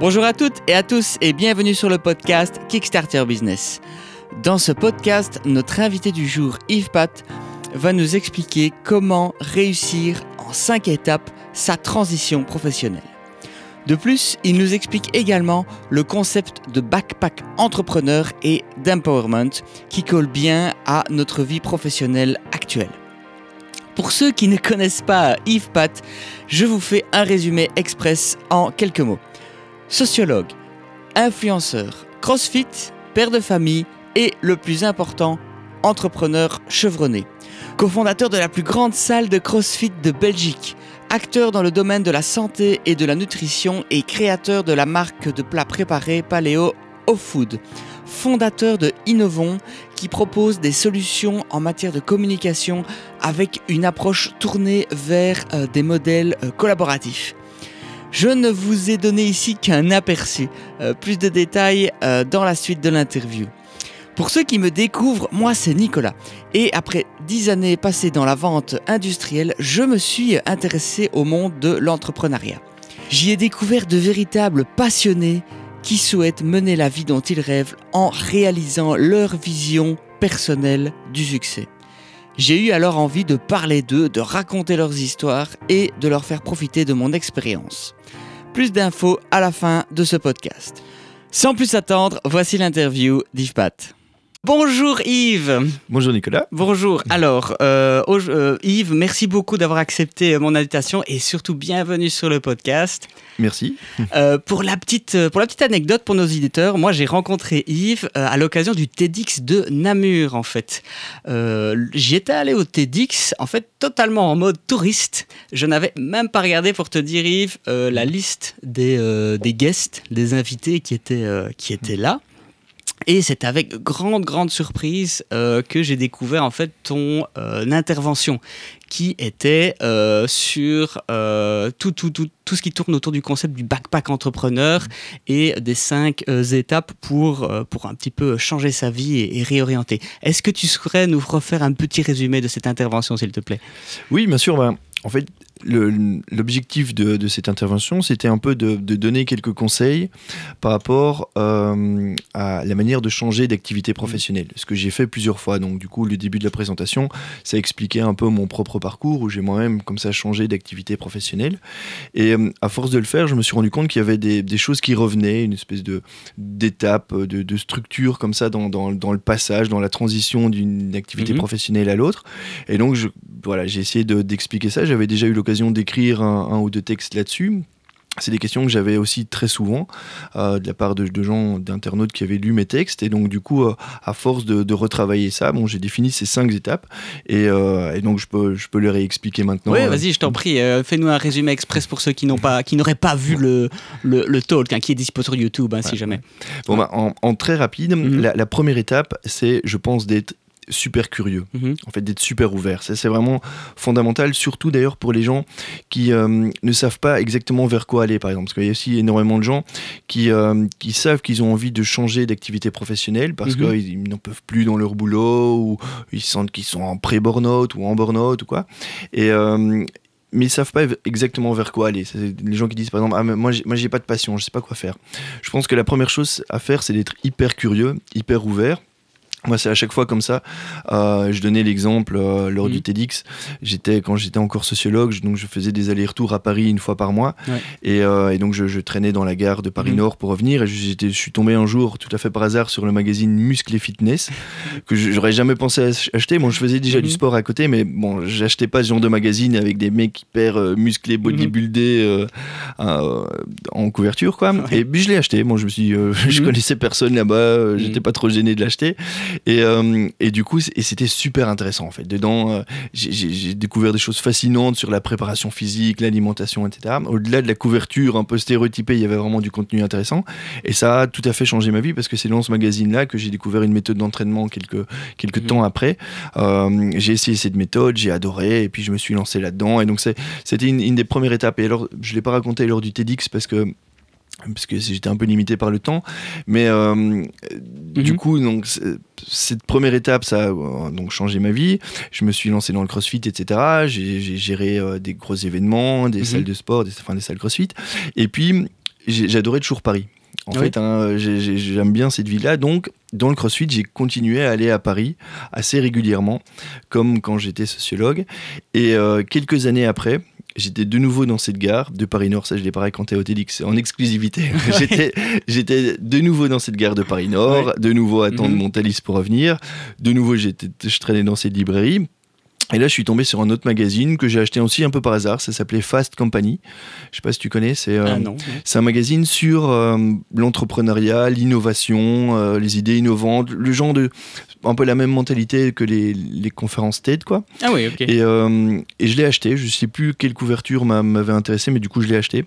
Bonjour à toutes et à tous et bienvenue sur le podcast Kickstarter Business. Dans ce podcast, notre invité du jour, Yves Pat, va nous expliquer comment réussir en 5 étapes sa transition professionnelle. De plus, il nous explique également le concept de backpack entrepreneur et d'empowerment qui colle bien à notre vie professionnelle actuelle. Pour ceux qui ne connaissent pas Yves Pat, je vous fais un résumé express en quelques mots. Sociologue, influenceur, crossfit, père de famille et le plus important, entrepreneur chevronné. Cofondateur de la plus grande salle de crossfit de Belgique, acteur dans le domaine de la santé et de la nutrition et créateur de la marque de plats préparés Paléo Off Food, fondateur de Innovon qui propose des solutions en matière de communication avec une approche tournée vers euh, des modèles euh, collaboratifs. Je ne vous ai donné ici qu'un aperçu, euh, plus de détails dans la suite de l'interview. Pour ceux qui me découvrent, moi c'est Nicolas. Et après dix années passées dans la vente industrielle, je me suis intéressé au monde de l'entrepreneuriat. J'y ai découvert de véritables passionnés qui souhaitent mener la vie dont ils rêvent en réalisant leur vision personnelle du succès. J'ai eu alors envie de parler d'eux, de raconter leurs histoires et de leur faire profiter de mon expérience. Plus d'infos à la fin de ce podcast. Sans plus attendre, voici l'interview d'Yves. Bonjour Yves. Bonjour Nicolas. Bonjour. Alors, euh, euh, Yves, merci beaucoup d'avoir accepté mon invitation et surtout bienvenue sur le podcast. Merci. Euh, pour, la petite, pour la petite anecdote pour nos éditeurs, moi j'ai rencontré Yves à l'occasion du TEDx de Namur en fait. J'y étais allé au TEDx en fait totalement en mode touriste. Je n'avais même pas regardé pour te dire Yves la liste des, des guests, des invités qui étaient, qui étaient là. Et c'est avec grande, grande surprise euh, que j'ai découvert en fait ton euh, intervention qui était euh, sur tout, tout, tout, tout, ce qui tourne autour du concept du backpack entrepreneur et des cinq étapes pour, pour un petit peu changer sa vie et, réorienter. Est-ce que tu saurais nous refaire un petit résumé de cette intervention, s'il te plaît? Oui, bien sûr. Ben, en fait, l'objectif de, cette intervention, c'était un peu de, donner quelques conseils par rapport euh, à la manière de changer d'activité professionnelle. Ce que j'ai fait plusieurs fois. Donc, du coup, le début de la présentation, ça expliquait un peu mon propre parcours où j'ai moi-même, comme ça, changé d'activité professionnelle. Et euh, à force de le faire, je me suis rendu compte qu'il y avait des, choses qui revenaient, une espèce d'étape, de, de, structure comme ça dans, le passage, dans la transition d'une activité mhm. professionnelle à l'autre. Et donc, je, voilà, j'ai essayé d'expliquer ça. J'avais déjà eu l'occasion d'écrire un, ou deux textes là-dessus. C'est des questions que j'avais aussi très souvent euh, de la part de, gens, d'internautes qui avaient lu mes textes. Et donc, du coup, euh, à force de, retravailler ça, bon, j'ai défini ces cinq étapes. Et, euh, donc, je peux, je peux réexpliquer maintenant. Oui, vas-y, je t'en prie. Fais-nous un résumé express pour ceux qui n'ont pas, qui n'auraient pas vu le, le, talk, hein, qui est dispo sur YouTube, hein, si jamais. Bon, bah, en, très rapide, mhm. la, la, première étape, c'est, je pense, d'être super curieux, mhm. en fait d'être super ouvert. Ça c'est vraiment fondamental, surtout d'ailleurs pour les gens qui euh, ne savent pas exactement vers quoi aller, par exemple, parce qu'il y a aussi énormément de gens qui, euh, qui savent qu'ils ont envie de changer d'activité professionnelle parce mhm. qu'ils n'en peuvent plus dans leur boulot ou ils sentent qu'ils sont en pré-burnout ou en burnout ou quoi. Et, euh, mais ils savent pas exactement vers quoi aller. Les gens qui disent par exemple, ah, moi, moi j'ai pas de passion, je sais pas quoi faire. Je pense que la première chose à faire, c'est d'être hyper curieux, hyper ouvert moi, c'est à chaque fois comme ça. Euh, je donnais l'exemple euh, lors du mm. TEDx. J'étais quand j'étais encore sociologue, donc je faisais des allers-retours à Paris une fois par mois, euh, et, donc je, traînais dans la gare de Paris mm. Nord pour revenir. Et je suis tombé un jour, tout à fait par hasard, sur le magazine Muscle et Fitness que j'aurais jamais pensé acheter. Bon, je faisais déjà du mm-hmm. sport à côté, mais bon, j'achetais pas ce genre de magazine avec des mecs hyper musclés, mm-hmm. bodybuildés en couverture, quoi. Et puis je l'ai acheté. Bon, je me suis, je mm-hmm. connaissais personne là-bas, j'étais pas trop gêné de l'acheter. Et, euh, et, du coup, et c'était super intéressant en fait. Dedans, euh, j'ai découvert des choses fascinantes sur la préparation physique, l'alimentation, etc. Au-delà de la couverture un peu stéréotypée, il y avait vraiment du contenu intéressant. Et ça a tout à fait changé ma vie parce que c'est dans ce magazine-là que j'ai découvert une méthode d'entraînement quelques, quelques mhm. temps après. Euh, j'ai essayé cette méthode, j'ai adoré et puis je me suis lancé là-dedans. Et donc, c'était une, une, des premières étapes. Et alors, je ne l'ai pas raconté lors du TEDx parce que parce que j'étais un peu limité par le temps. Mais euh, du mhm. coup, donc, cette première étape, ça a euh, donc changé ma vie. Je me suis lancé dans le crossfit, etc. J'ai géré euh, des gros événements, des mhm. salles de sport, des, enfin, des salles crossfit. Et puis, j'adorais toujours Paris. En fait, hein, j'aime bien cette ville-là. Donc, dans le CrossFit, j'ai continué à aller à Paris assez régulièrement, comme quand j'étais sociologue. Et euh, quelques années après, j'étais de nouveau dans cette gare de Paris-Nord. Ça, je l'ai pas raconté au TEDx en exclusivité. j'étais de nouveau dans cette gare de Paris-Nord, de nouveau à attendre mhm. mon Thalys pour revenir. De nouveau, je traînais dans cette librairie. Et là, je suis tombé sur un autre magazine que j'ai acheté aussi un peu par hasard. Ça s'appelait Fast Company. Je sais pas si tu connais. C'est euh, ah un magazine sur euh, l'entrepreneuriat, l'innovation, euh, les idées innovantes, le genre de un peu la même mentalité que les, les conférences TED, quoi. Ah oui, ok. Et, et je l'ai acheté. Je sais plus quelle couverture m'avait intéressé, mais du coup, je l'ai acheté.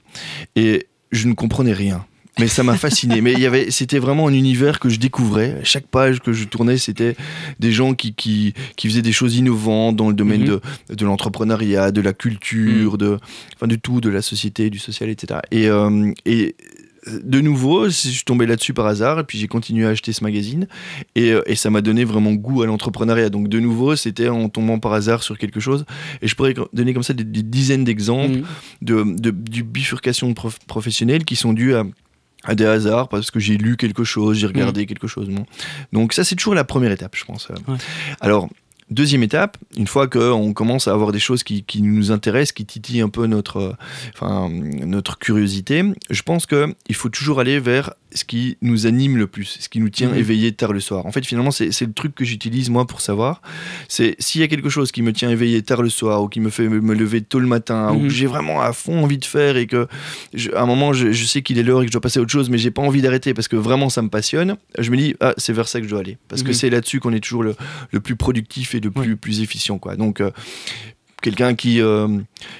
Et je ne comprenais rien mais ça m'a fasciné. mais il y avait, c'était vraiment un univers que je découvrais. Chaque page que je tournais, c'était des gens qui, qui, qui, faisaient des choses innovantes dans le domaine mhm. de, de l'entrepreneuriat, de la culture, mhm. de, enfin, de tout, de la société, du social, etc. Et, euh, et de nouveau, je suis tombé là-dessus par hasard, et puis j'ai continué à acheter ce magazine, et, euh, et ça m'a donné vraiment goût à l'entrepreneuriat. Donc de nouveau, c'était en tombant par hasard sur quelque chose, et je pourrais donner comme ça des, dizaines d'exemples mhm. de, de, de, bifurcation professionnelle qui sont dues à à des hasards parce que j'ai lu quelque chose, j'ai regardé mm. quelque chose. Donc ça c'est toujours la première étape, je pense. Alors Deuxième étape, une fois qu'on commence à avoir des choses qui, qui, nous intéressent, qui titillent un peu notre, enfin, notre curiosité, je pense qu'il faut toujours aller vers ce qui nous anime le plus, ce qui nous tient mhm. éveillé tard le soir. En fait, finalement, c'est le truc que j'utilise moi pour savoir. C'est s'il y a quelque chose qui me tient éveillé tard le soir ou qui me fait me lever tôt le matin ou que mhm. j'ai vraiment à fond envie de faire et que à un moment je, sais qu'il est l'heure et que je dois passer à autre chose, mais j'ai pas envie d'arrêter parce que vraiment ça me passionne. Je me dis ah c'est vers ça que je dois aller parce que mhm. c'est là-dessus qu'on est toujours le, le, plus productif et le plus, plus efficient quoi. Donc euh, quelqu'un qui euh,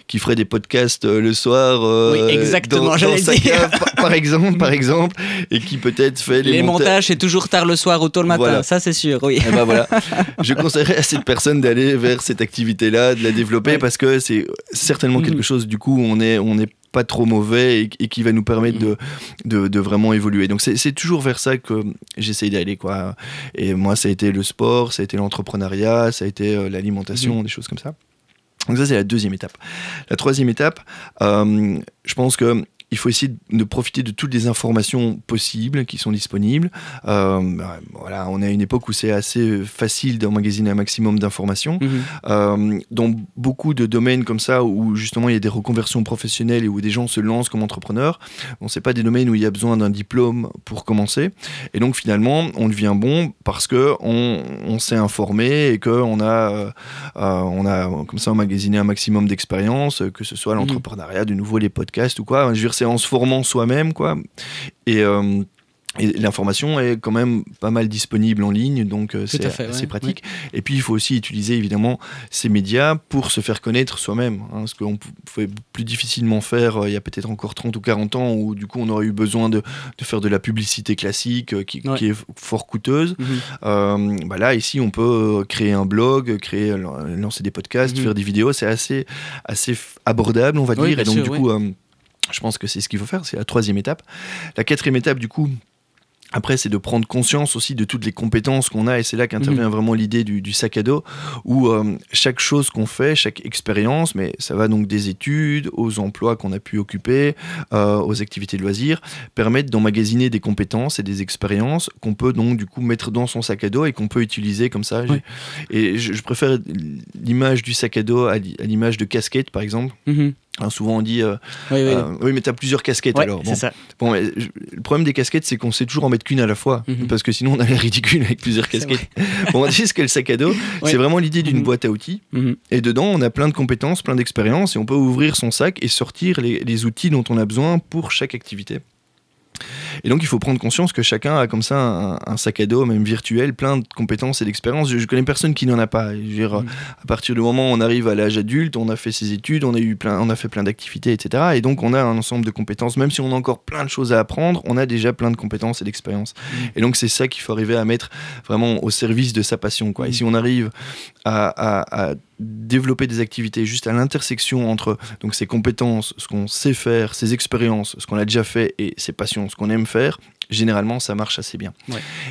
qui ferait des podcasts euh, le soir euh, oui, exactement, dans, sa cave, par, exemple par exemple et qui peut-être fait les, les montages c'est toujours tard le soir ou tôt le matin ça c'est sûr oui. Et eh ben voilà. Je conseillerais à cette personne d'aller vers cette activité là de la développer parce que c'est certainement quelque mm. chose du coup on est on est pas trop mauvais et, qui va nous permettre de, de, de vraiment évoluer. Donc c'est toujours vers ça que j'essaye d'aller. quoi. Et moi, ça a été le sport, ça a été l'entrepreneuriat, ça a été l'alimentation, mm. des choses comme ça. Donc ça, c'est la deuxième étape. La troisième étape, euh, je pense que il faut essayer de profiter de toutes les informations possibles qui sont disponibles. Euh, voilà, on est à une époque où c'est assez facile d'emmagasiner un maximum d'informations. Mhm. Euh, dans beaucoup de domaines comme ça, où justement il y a des reconversions professionnelles et où des gens se lancent comme entrepreneurs, bon, c'est pas des domaines où il y a besoin d'un diplôme pour commencer. Et donc finalement, on devient bon parce que on, on s'est informé et qu'on a, euh, on a comme ça emmagasiné un maximum d'expérience, que ce soit mhm. l'entrepreneuriat, de nouveau les podcasts ou quoi. Je veux dire, c'est en se formant soi-même, quoi. Et, euh, l'information est quand même pas mal disponible en ligne, donc euh, c'est assez pratique. Et puis il faut aussi utiliser évidemment ces médias pour se faire connaître soi-même, hein, ce qu'on pouvait plus difficilement faire euh, il y a peut-être encore 30 ou 40 ans, où du coup on aurait eu besoin de, de faire de la publicité classique qui, est fort coûteuse. Mhm. bah là ici on peut créer un blog, créer, lancer des podcasts, mhm. faire des vidéos, c'est assez, assez abordable on va dire, et donc du coup je pense que c'est ce qu'il faut faire, c'est la troisième étape. La quatrième étape, du coup, après, c'est de prendre conscience aussi de toutes les compétences qu'on a, et c'est là qu'intervient mhm. vraiment l'idée du, sac à dos, où euh, chaque chose qu'on fait, chaque expérience, mais ça va donc des études aux emplois qu'on a pu occuper, euh, aux activités de loisirs, permettent d'emmagasiner des compétences et des expériences qu'on peut donc du coup mettre dans son sac à dos et qu'on peut utiliser comme ça. Et je, préfère l'image du sac à dos à l'image de casquette, par exemple. Mhm. Hein, souvent on dit euh, oui, oui. Euh, mais tu as plusieurs casquettes alors. Bon. Ça. bon le problème des casquettes, c'est qu'on sait toujours en mettre qu'une à la fois, mhm. parce que sinon on a l'air ridicule avec plusieurs casquettes. bon, on dit ce qu'est le sac à dos, c'est vraiment l'idée d'une mhm. boîte à outils, mhm. et dedans on a plein de compétences, plein d'expériences, et on peut ouvrir son sac et sortir les outils dont on a besoin pour chaque activité. Et donc, il faut prendre conscience que chacun a comme ça un, sac à dos, même virtuel, plein de compétences et d'expériences. Je, connais personne qui n'en a pas. dire, mm. À partir du moment où on arrive à l'âge adulte, on a fait ses études, on a, eu plein, on a fait plein d'activités, etc. Et donc, on a un ensemble de compétences. Même si on a encore plein de choses à apprendre, on a déjà plein de compétences et d'expériences. Mm. Et donc, c'est ça qu'il faut arriver à mettre vraiment au service de sa passion. Quoi. Et mm. si on arrive à, développer des activités juste à l'intersection entre donc ses compétences, ce qu'on sait faire, ses expériences, ce qu'on a déjà fait et ses passions, ce qu'on aime faire, généralement, ça marche assez bien.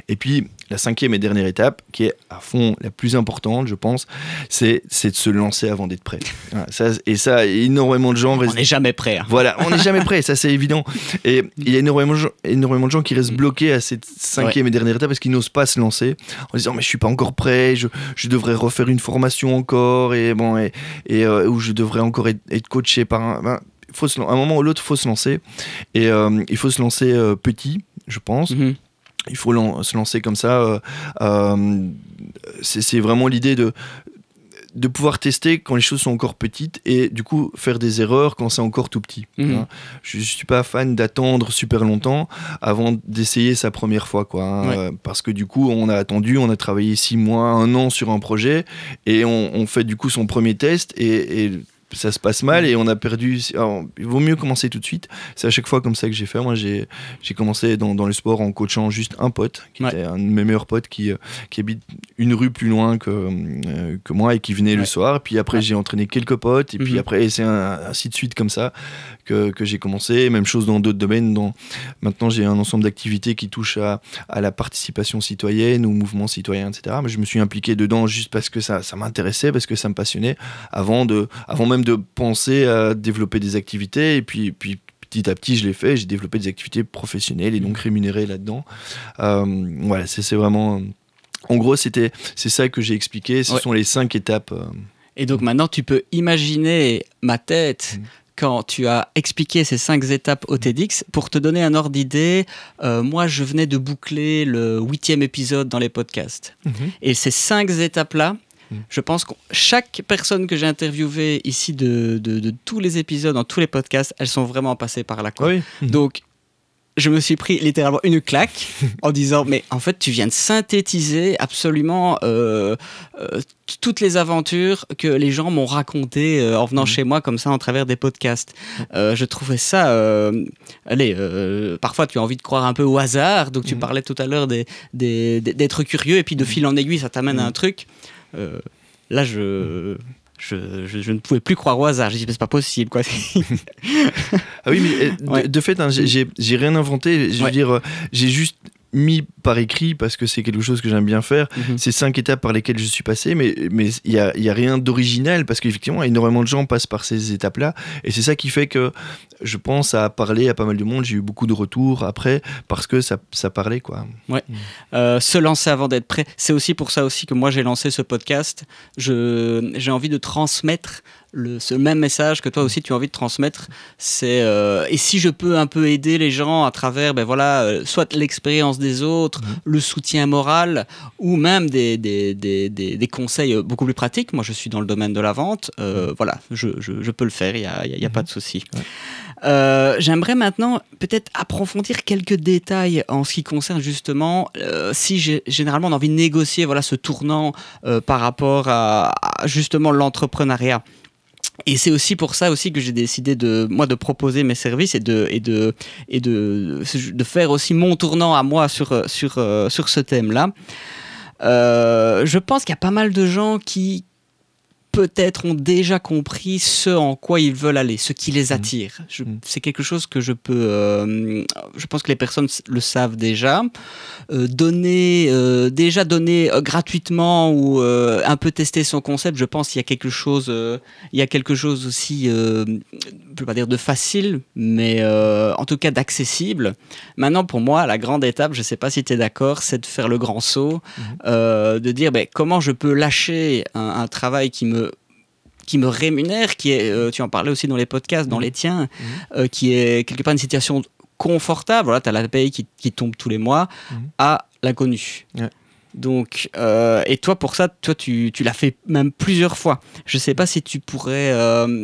Et puis, la cinquième et dernière étape, qui est à fond la plus importante, je pense, c'est de se lancer avant d'être prêt. ça, et ça, énormément de gens... On n'est jamais prêt. Hein. Voilà, on n'est jamais prêt, ça c'est évident. Et il y a énormément, énormément de gens qui restent mm. bloqués à cette cinquième et dernière étape parce qu'ils n'osent pas se lancer en disant mais je suis pas encore prêt, je, je devrais refaire une formation encore et bon et, et euh, où je devrais encore être, coaché par un... Ben, faut se, à un moment ou l'autre, il faut se lancer. Et euh, il faut se lancer euh, petit, je pense. Mm-hmm il faut se lancer comme ça. Euh, euh, c'est vraiment l'idée de, de pouvoir tester quand les choses sont encore petites et du coup faire des erreurs quand c'est encore tout petit. Mhm. Hein. Je, ne suis pas fan d'attendre super longtemps avant d'essayer sa première fois, quoi. Hein. Euh, parce que du coup, on a attendu, on a travaillé six mois, un an sur un projet et on, fait du coup son premier test et, et ça se passe mal et on a perdu. il vaut mieux commencer tout de suite. C'est à chaque fois comme ça que j'ai fait. Moi, j'ai commencé dans, dans, le sport en coachant juste un pote, qui était un de mes meilleurs potes qui, euh, qui habite une rue plus loin que, euh, que moi et qui venait le soir. Puis après, j'ai entraîné quelques potes et puis mhm. après, c'est ainsi de suite comme ça que, que j'ai commencé. Même chose dans d'autres domaines. Dans... Maintenant, j'ai un ensemble d'activités qui touchent à, à, la participation citoyenne, au mouvement citoyen, etc. Mais je me suis impliqué dedans juste parce que ça, ça m'intéressait, parce que ça me passionnait, avant, de, avant même de penser à développer des activités. Et puis, puis petit à petit, je l'ai fait. J'ai développé des activités professionnelles et donc rémunérées là-dedans. Euh, voilà, c'est vraiment. En gros, c'était c'est ça que j'ai expliqué. Ce sont les cinq étapes. Euh. Et donc maintenant, tu peux imaginer ma tête. Mm. Quand tu as expliqué ces cinq étapes au TEDx, pour te donner un ordre d'idée, euh, moi je venais de boucler le huitième épisode dans les podcasts. Mm-hmm. Et ces cinq étapes-là. Je pense que chaque personne que j'ai interviewée ici de, de, tous les épisodes, dans tous les podcasts, elles sont vraiment passées par là. Quoi. Donc, je me suis pris littéralement une claque en disant mais en fait tu viens de synthétiser absolument euh, euh, toutes les aventures que les gens m'ont racontées euh, en venant mm. chez moi comme ça en travers des podcasts. je trouvais ça, allez, parfois tu as envie de croire un peu au hasard, donc tu mm. parlais tout à l'heure d'être des, des, curieux et puis de fil en aiguille ça t'amène à un truc. Euh, là, je, je, je, ne pouvais plus croire au hasard. J'ai dit, c'est pas possible, quoi. ah oui, mais de, fait, hein, j'ai rien inventé. Je veux dire, euh, j'ai juste mis par écrit parce que c'est quelque chose que j'aime bien faire. Mhm. C'est cinq étapes par lesquelles je suis passé, mais mais il y a, y a, rien d'original parce qu'effectivement énormément de gens passent par ces étapes-là et c'est ça qui fait que je pense à parler à pas mal de monde. J'ai eu beaucoup de retours après parce que ça, ça parlait quoi. Ouais. Mm. Euh, se lancer avant d'être prêt, c'est aussi pour ça aussi que moi j'ai lancé ce podcast. J'ai envie de transmettre le, ce même message que toi aussi tu as envie de transmettre, c'est euh, et si je peux un peu aider les gens à travers, ben voilà, euh, soit l'expérience des autres, mhm. le soutien moral, ou même des, des, des, des, conseils beaucoup plus pratiques. Moi, je suis dans le domaine de la vente, euh, mhm. voilà, je, je, je, peux le faire, il n'y a, y a pas de souci. J'aimerais maintenant peut-être approfondir quelques détails en ce qui concerne justement si j'ai généralement on a envie de négocier voilà ce tournant par rapport à justement l'entrepreneuriat. Et c'est aussi pour ça aussi que j'ai décidé de moi de proposer mes services et de et de et de, de faire aussi mon tournant à moi sur sur euh, sur ce thème-là. Euh, je pense qu'il y a pas mal de gens qui peut-être ont déjà compris ce en quoi ils veulent aller, ce qui les mmh. attire. Mmh. C'est quelque chose que je peux, euh, je pense que les personnes le savent déjà. Euh, donner, euh, déjà donner gratuitement ou un peu tester son concept, je pense qu'il y a quelque chose, il y a quelque chose aussi, je peux pas dire de facile, mais en tout cas d'accessible. Maintenant, pour moi, la grande étape, je sais pas si tu es d'accord, c'est de faire le grand saut, mmh. de dire ben, comment je peux lâcher un travail qui me qui me rémunère, qui est, euh, tu en parlais aussi dans les podcasts, dans mmh. les tiens, mmh. euh, qui est quelque part une situation confortable. Voilà, tu as la paye qui, qui, tombe tous les mois, mmh. à l'inconnu. Donc, euh, et toi, pour ça, toi, tu, tu l'as fait même plusieurs fois. Je ne sais pas si tu pourrais,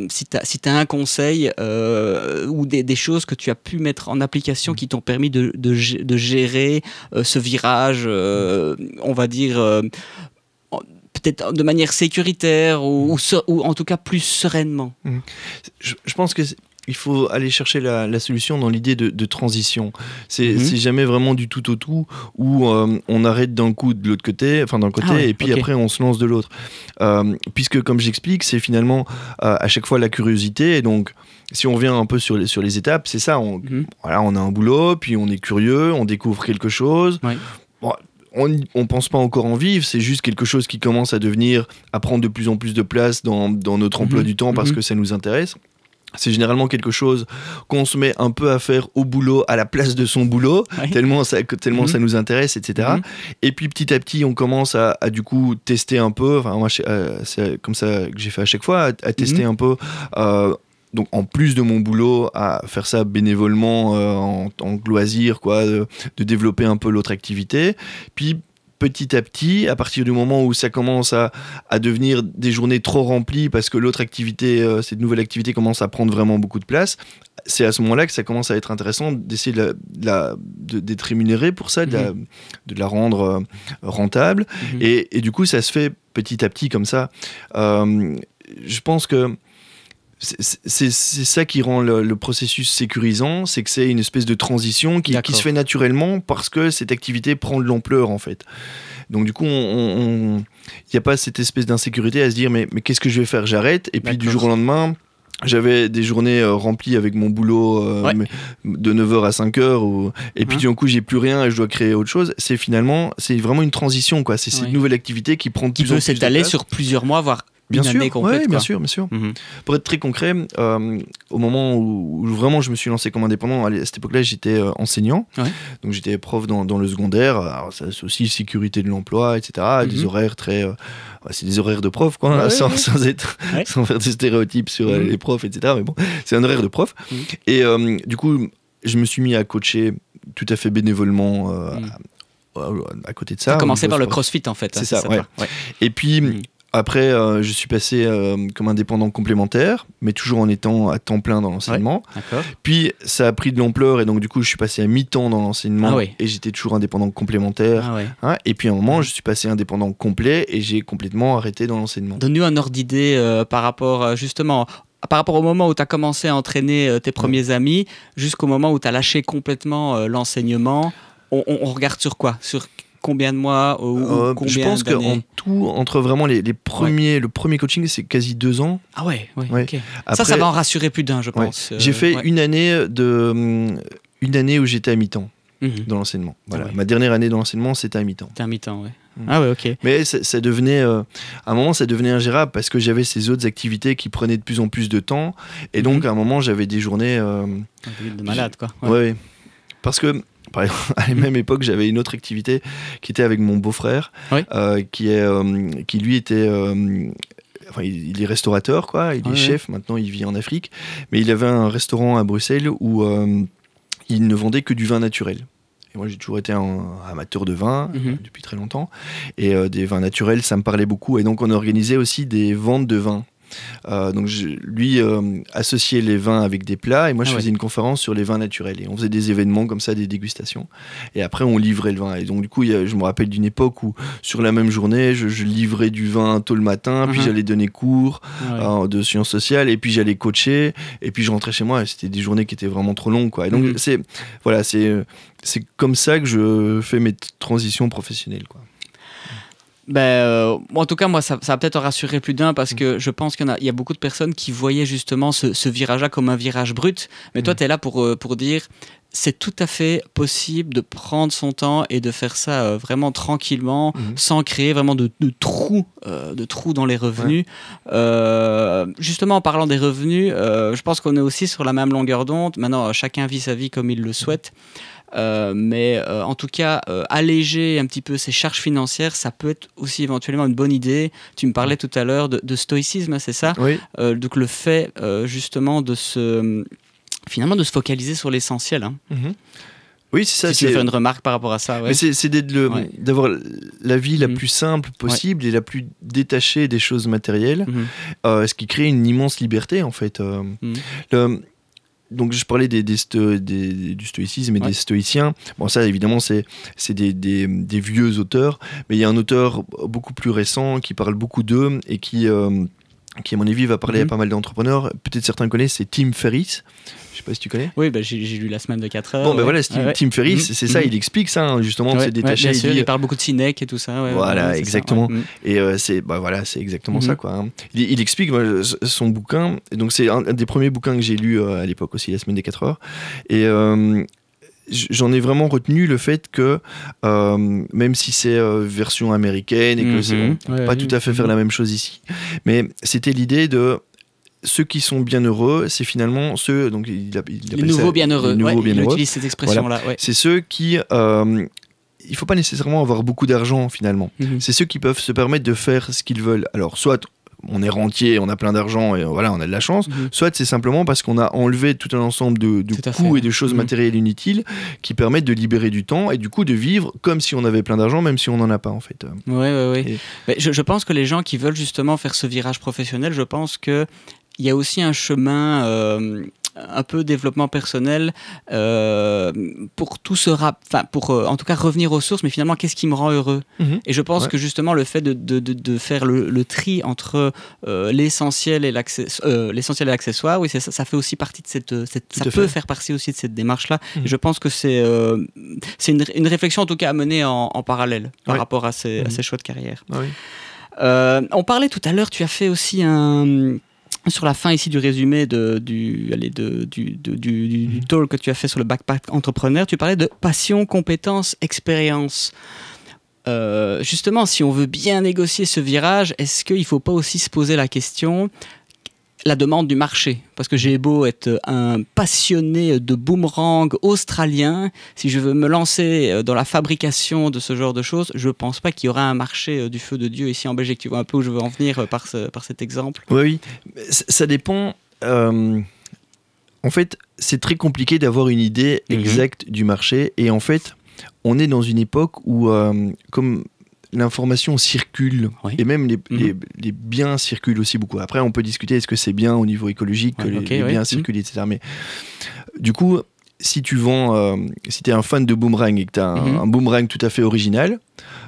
si tu as, si as, un conseil ou des, des, choses que tu as pu mettre en application qui t'ont permis de, de, de gérer ce virage, on va dire, peut-être de manière sécuritaire ou, ou, en tout cas plus sereinement mmh. je, pense que il faut aller chercher la, solution dans l'idée de, transition. Mhm. C'est jamais vraiment du tout au tout où euh, on arrête d'un coup de l'autre côté, enfin d'un côté, ah et puis après on se lance de l'autre. Euh, puisque comme j'explique, c'est finalement euh, à chaque fois la curiosité. Et donc, si on revient un peu sur les, sur les étapes, c'est ça. On, mhm. voilà, on a un boulot, puis on est curieux, on découvre quelque chose. On ne pense pas encore en vivre, c'est juste quelque chose qui commence à devenir, à prendre de plus en plus de place dans, dans notre emploi mhm. du temps parce que ça nous intéresse c'est généralement quelque chose qu'on se met un peu à faire au boulot à la place de son boulot, tellement, ça, tellement mhm. ça nous intéresse, etc. Mhm. Et puis petit à petit, on commence à, du coup tester un peu, enfin moi euh, c'est comme ça que j'ai fait à chaque fois, à, tester mhm. un peu. Euh, donc en plus de mon boulot, à faire ça bénévolement euh, en, en, loisir, quoi, de, de développer un peu l'autre activité. Puis petit à petit, à partir du moment où ça commence à, devenir des journées trop remplies parce que l'autre activité, euh, cette nouvelle activité commence à prendre vraiment beaucoup de place, c'est à ce moment-là que ça commence à être intéressant d'essayer de d'être rémunéré pour ça, de, la, mhm. rendre euh, rentable. Mhm. Et, du coup, ça se fait petit à petit comme ça. Euh, je pense que c'est ça qui rend le, processus sécurisant, c'est que c'est une espèce de transition qui, se fait naturellement parce que cette activité prend de l'ampleur en fait. Donc du coup, il n'y a pas cette espèce d'insécurité à se dire mais, mais qu'est-ce que je vais faire? J'arrête. Et puis du jour au lendemain, j'avais des journées euh, remplies avec mon boulot euh, de 9h à 5h et puis du coup j'ai plus rien et je dois créer autre chose. C'est finalement c'est vraiment une transition quoi. C'est cette nouvelle activité qui prend de qui peut s'étaler sur plusieurs mois voire Bien sûr, bien sûr, bien sûr. Mhm. Pour être très concret, euh, au moment où, vraiment je me suis lancé comme indépendant, à cette époque-là, j'étais euh, enseignant. Donc j'étais prof dans, le secondaire. C'est aussi sécurité de l'emploi, etc. Des mhm. horaires très. Euh, c'est des horaires de prof, quoi, sans, être, sans faire des stéréotypes sur mhm. les profs, etc. Mais bon, c'est un horaire de prof. Et du coup, je me suis mis à coacher tout à fait bénévolement. À, côté de ça. Tu as commencé par le crossfit en fait. Hein, c'est ça, ouais. Et puis, après, euh, je suis passé euh, comme indépendant complémentaire, mais toujours en étant à temps plein dans l'enseignement. Puis ça a pris de l'ampleur et donc du coup, je suis passé à mi-temps dans l'enseignement ah et j'étais toujours indépendant complémentaire. Ah hein. et puis à un moment, je suis passé indépendant complet et j'ai complètement arrêté dans l'enseignement. Donne-nous un ordre d'idée euh, par rapport justement par rapport au moment où tu as commencé à entraîner tes premiers amis jusqu'au moment où tu as lâché complètement l'enseignement. On, on, regarde sur quoi? Sur combien de mois ou, euh, Je pense qu'en tout, entre vraiment les, premiers, le premier coaching, c'est quasi deux ans. Ah ouais, ouais, ça, ça va en rassurer plus d'un, je pense. J'ai fait une année de, hum, une année où j'étais à mi-temps mhm. dans l'enseignement. Voilà, ma dernière année dans l'enseignement, c'était à mi-temps. C'était à mi-temps, ouais. Mhm. Ah ouais, ok. Mais ça, devenait, euh, à un moment, ça devenait ingérable parce que j'avais ces autres activités qui prenaient de plus en plus de temps. Et donc, mhm. à un moment, j'avais des journées. Euh, de malade, quoi. Ouais. Parce que à la même époque, j'avais une autre activité qui était avec mon beau-frère, euh, qui, est, euh, qui lui était. Euh, enfin, il est restaurateur, quoi. Il est chef. Maintenant, il vit en Afrique. Mais il avait un restaurant à Bruxelles où il ne vendait que du vin naturel. Et moi, j'ai toujours été un amateur de vin mhm. depuis très longtemps. Et des vins naturels, ça me parlait beaucoup. Et donc, on organisait aussi des ventes de vins euh, donc lui euh, associait les vins avec des plats et moi je ah faisais une conférence sur les vins naturels et on faisait des événements comme ça, des dégustations. Et après on livrait le vin. Et donc du coup je me rappelle d'une époque où sur la même journée je, livrais du vin tôt le matin, puis uh-huh. j'allais donner cours euh, de sciences sociales et puis j'allais coacher et puis je rentrais chez moi. C'était des journées qui étaient vraiment trop longues quoi. Et donc mm-hmm. c'est voilà c'est c'est comme ça que je fais mes transitions professionnelles quoi. Ben, euh, en tout cas, moi, ça, va peut-être rassurer plus d'un parce que je pense qu'il y, a beaucoup de personnes qui voyaient justement ce, virage-là comme un virage brut. Mais toi, mm. tu es là pour, euh, pour dire c'est tout à fait possible de prendre son temps et de faire ça euh, vraiment tranquillement, mm. sans créer vraiment de, trous, de trous dans les revenus. justement, en parlant des revenus, je pense qu'on est aussi sur la même longueur d'onde. Maintenant, chacun vit sa vie comme il le souhaite. Mais euh, en tout cas, euh, alléger un petit peu ses charges financières, ça peut être aussi éventuellement une bonne idée. Tu me parlais tout à l'heure de, stoïcisme, c'est ça? Oui. Donc le fait justement de se finalement de se focaliser sur l'essentiel. Hein. Mhm. Oui, c'est ça. Si tu veux faire une remarque par rapport à ça. Ouais. c'est d'avoir la vie la mhm. plus simple possible et la plus détachée des choses matérielles, mhm. ce qui crée une immense liberté en fait. Le, donc je parlais des, du stoïcisme et des stoïciens. Bon, ça évidemment, c'est des, des, vieux auteurs, mais il y a un auteur beaucoup plus récent qui parle beaucoup d'eux et qui, euh, qui à mon avis va parler à Mhm. pas mal d'entrepreneurs. Peut-être certains connaissent, c'est Tim Ferriss. Je sais pas si tu connais. Oui, bah, j'ai lu la semaine de 4 heures. Bon, ben ouais. voilà, Tim, Ouais, ouais. Tim Ferriss, Mhm. c'est ça, Mhm. il explique ça, hein, justement, ouais, bien il dit, il parle beaucoup de Sinek et tout ça. Voilà, c'est ça, exactement. Mm. Et euh, c'est bah voilà, c'est exactement ça quoi. hein. Il, il explique moi, son bouquin. Donc c'est un, des premiers bouquins que j'ai lu euh, à l'époque aussi, la semaine des 4 heures. Et euh, j'en ai vraiment retenu le fait que euh, même si c'est euh, version américaine et que c'est Mhm. on peut Ouais, pas tout à fait faire mhm. la même chose ici, mais c'était l'idée de ceux qui sont bien heureux, c'est finalement ceux donc il, il Les nouveaux bienheureux. les nouveaux ouais, il bienheureux. utilise cette expression-là. ouais. C'est ceux qui euh, il faut pas nécessairement avoir beaucoup d'argent finalement. Mhm. C'est ceux qui peuvent se permettre de faire ce qu'ils veulent. Alors, soit on est rentier, on a plein d'argent et voilà, on a de la chance. Mhm. Soit c'est simplement parce qu'on a enlevé tout un ensemble de, de coûts fait. et de choses Mhm. matérielles inutiles qui permettent de libérer du temps et du coup de vivre comme si on avait plein d'argent, même si on n'en a pas en fait. Et- Mais je, je pense que les gens qui veulent justement faire ce virage professionnel, je pense que il y a aussi un chemin euh, un peu développement personnel euh, pour tout se rap- enfin pour euh, en tout cas revenir aux sources mais finalement qu'est-ce qui me rend heureux? Mhm. et je pense Ouais. que justement le fait de, de, de, de faire le, le tri entre l'essentiel et l'essentiel et l'accessoire oui ça, ça fait aussi partie de cette, ça peut faire partie aussi de cette démarche là Mhm. et je pense que c'est c'est une, une réflexion en tout cas à mener en, en parallèle par Ouais. rapport à ces, à Mhm. ces choix de carrière Ah on parlait tout à l'heure, tu as fait aussi un sur la fin ici du résumé de, du, allez, de, du, de- du, du- du Mhm. talk que tu as fait sur le backpack entrepreneur, tu parlais de passion, compétence, expérience. Euh, justement, si on veut bien négocier ce virage, est-ce qu'il ne faut pas aussi se poser la question la demande du marché. Parce que j'ai beau être un passionné de boomerang australien, si je veux me lancer euh, dans la fabrication de ce genre de choses, je pense pas qu'il y aura un marché euh, du feu de Dieu ici en Belgique. Tu vois un peu où je veux en venir euh, par, ce- par cet exemple? Oui, Ça dépend. euh, en fait, c'est très compliqué d'avoir une idée Mhm. exacte du marché. Et en fait, on est dans une époque où, euh, comme l'information circule, Oui. et même les, Mhm. les- les biens circulent aussi beaucoup. Après, on peut discuter est-ce que c'est bien au niveau écologique que les, ok, les ouais. biens Mhm. circulent, etc. Mais du coup, si tu vends, euh, si tu es un fan de boomerang et que tu as un, Mhm. un boomerang tout à fait original,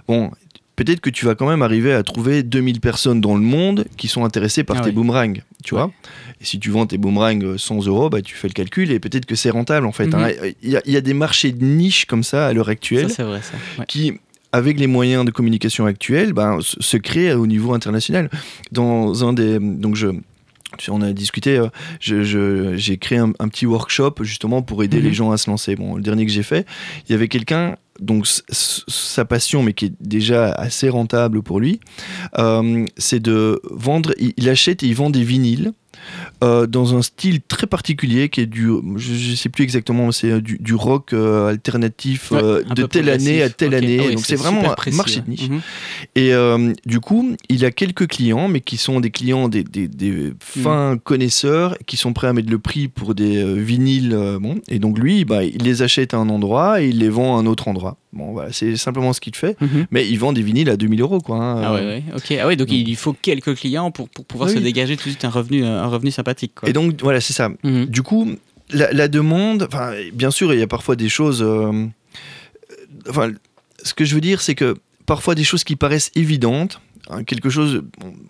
bon, peut-être que tu vas quand même arriver à trouver 2000 personnes dans le monde qui sont intéressées par Ah tes oui. boomerangs, tu Ouais. vois. Et si tu vends tes boomerangs euh, 100 euros, bah, tu fais le calcul et peut-être que c'est rentable en fait. Hein. Il y, a- il y a des marchés de niche comme ça à l'heure actuelle Ça, vrai, ça. Ouais. qui, avec les moyens de communication actuels, ben, se créent au niveau international. Dans un des. Donc, je. On a discuté, euh, j'ai créé un, un petit workshop justement pour aider Mhm. les gens à se lancer. Bon, le dernier que j'ai fait, il y avait quelqu'un, donc sa passion, mais qui est déjà assez rentable pour lui, euh, c'est de vendre, il, achète et il vend des vinyles. euh, dans un style très particulier qui est du, je, ne sais plus exactement, c'est euh, du, du rock euh, alternatif Ouais, de telle année à telle année. Ah oui, Donc c'est vraiment super un précis, marché de niche. Mhm. Et euh, du coup, il a quelques clients, mais qui sont des clients, des, des- des fins Mm. connaisseurs, qui sont prêts à mettre le prix pour des vinyles. bon. Et donc lui, bah, il les achète à un endroit et il les vend à un autre endroit. Bon, voilà, c'est simplement ce qu'il fait. Mhm. Mais il vend des vinyles à 2000 euros, quoi. hein. Ah ouais, ouais, ok. Ah ouais, donc donc- il faut quelques clients pour, pour pouvoir Oui. se dégager tout de suite un revenu, un revenu sympathique. Quoi. Et donc, voilà, c'est ça. Mhm. Du coup, la, la demande, bien sûr, il y a parfois des choses. euh, euh, enfin, ce que je veux dire, c'est que parfois des choses qui paraissent évidentes, hein, quelque chose,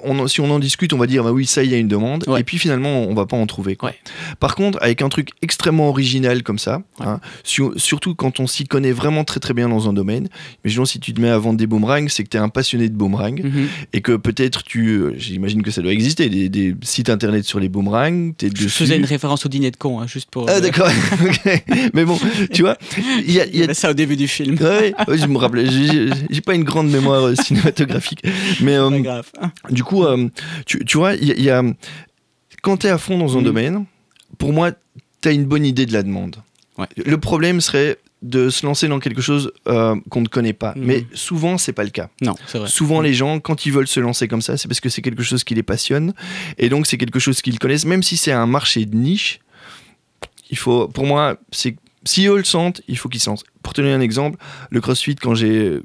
on, si on en discute, on va dire, bah oui, ça, il y a une demande, Ouais. et puis finalement, on va pas en trouver. quoi. Ouais. Par contre, avec un truc extrêmement original comme ça, Ouais. hein, sur- surtout quand on s'y connaît vraiment très très bien dans un domaine, imaginons si tu te mets à vendre des boomerangs, c'est que tu es un passionné de boomerangs, Mhm. et que peut-être tu, euh, j'imagine que ça doit exister, des, des sites internet sur les boomerangs, t'es Je dessus. faisais une référence au dîner de con, hein, juste pour. Ah euh, d'accord, mais bon, tu vois, il y a, y ça au début du film. Ouais, je me j'ai- j'ai j'ai pas une grande mémoire euh, cinématographique, mais euh, Pas grave. du coup, euh, tu, tu vois, il y, a- il y a, quand tu es à fond dans un Mhm. domaine, pour moi, tu as une bonne idée de la demande. Ouais. Le problème serait de se lancer dans quelque chose euh, qu'on ne connaît pas, Mhm. mais souvent c'est pas le cas. Non, c'est vrai. Souvent, les gens, quand ils veulent se lancer comme ça, c'est parce que c'est quelque chose qui les passionne. Et donc, c'est quelque chose qu'ils connaissent. Même si c'est un marché de niche, il faut, pour moi, c'est si eux le sentent, il faut qu'ils se lancent. Pour te donner un exemple, le CrossFit, quand j'ai.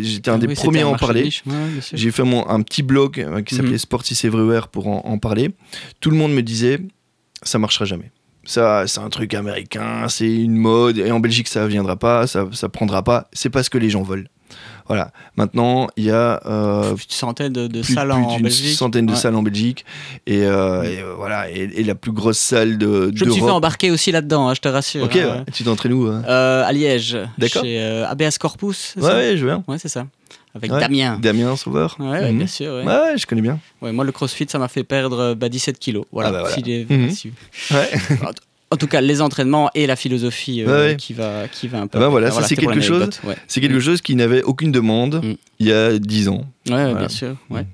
J'étais un Ah des oui, premiers à en parler. Ouais. J'ai fait mon, un petit blog euh, qui s'appelait. Sports is Everywhere pour en, en parler. Tout le monde me disait ça marchera jamais. Ça, c'est un truc américain, c'est une mode, et en Belgique, ça viendra pas, ça, ça prendra pas. C'est pas ce que les gens veulent. Voilà. Maintenant, il y a euh, une centaine de, salles en Belgique. Une centaine de salles en Belgique. Et, euh, euh, voilà, et, la plus grosse salle de. Je me suis fait embarquer aussi là-dedans, hein, je te rassure. Ok, hein. tu t'entraînes où hein À Liège. D'accord. Chez ABS Corpus. Ouais, ouais, je viens. Ouais, c'est ça. Avec Damien. Damien Sauveur. Ouais, mhm. bien sûr. Ouais. je connais bien. Ouais, moi, le crossfit, ça m'a fait perdre bah, 17 kilos. Voilà. Ah bah voilà. Mhm. ouais. En tout cas, les entraînements et la philosophie euh, qui, va, qui va un peu. Ah bah voilà, c'est quelque chose. C'est quelque chose qui n'avait aucune demande mm. il y a 10 ans. Ouais, bien sûr. Ouais.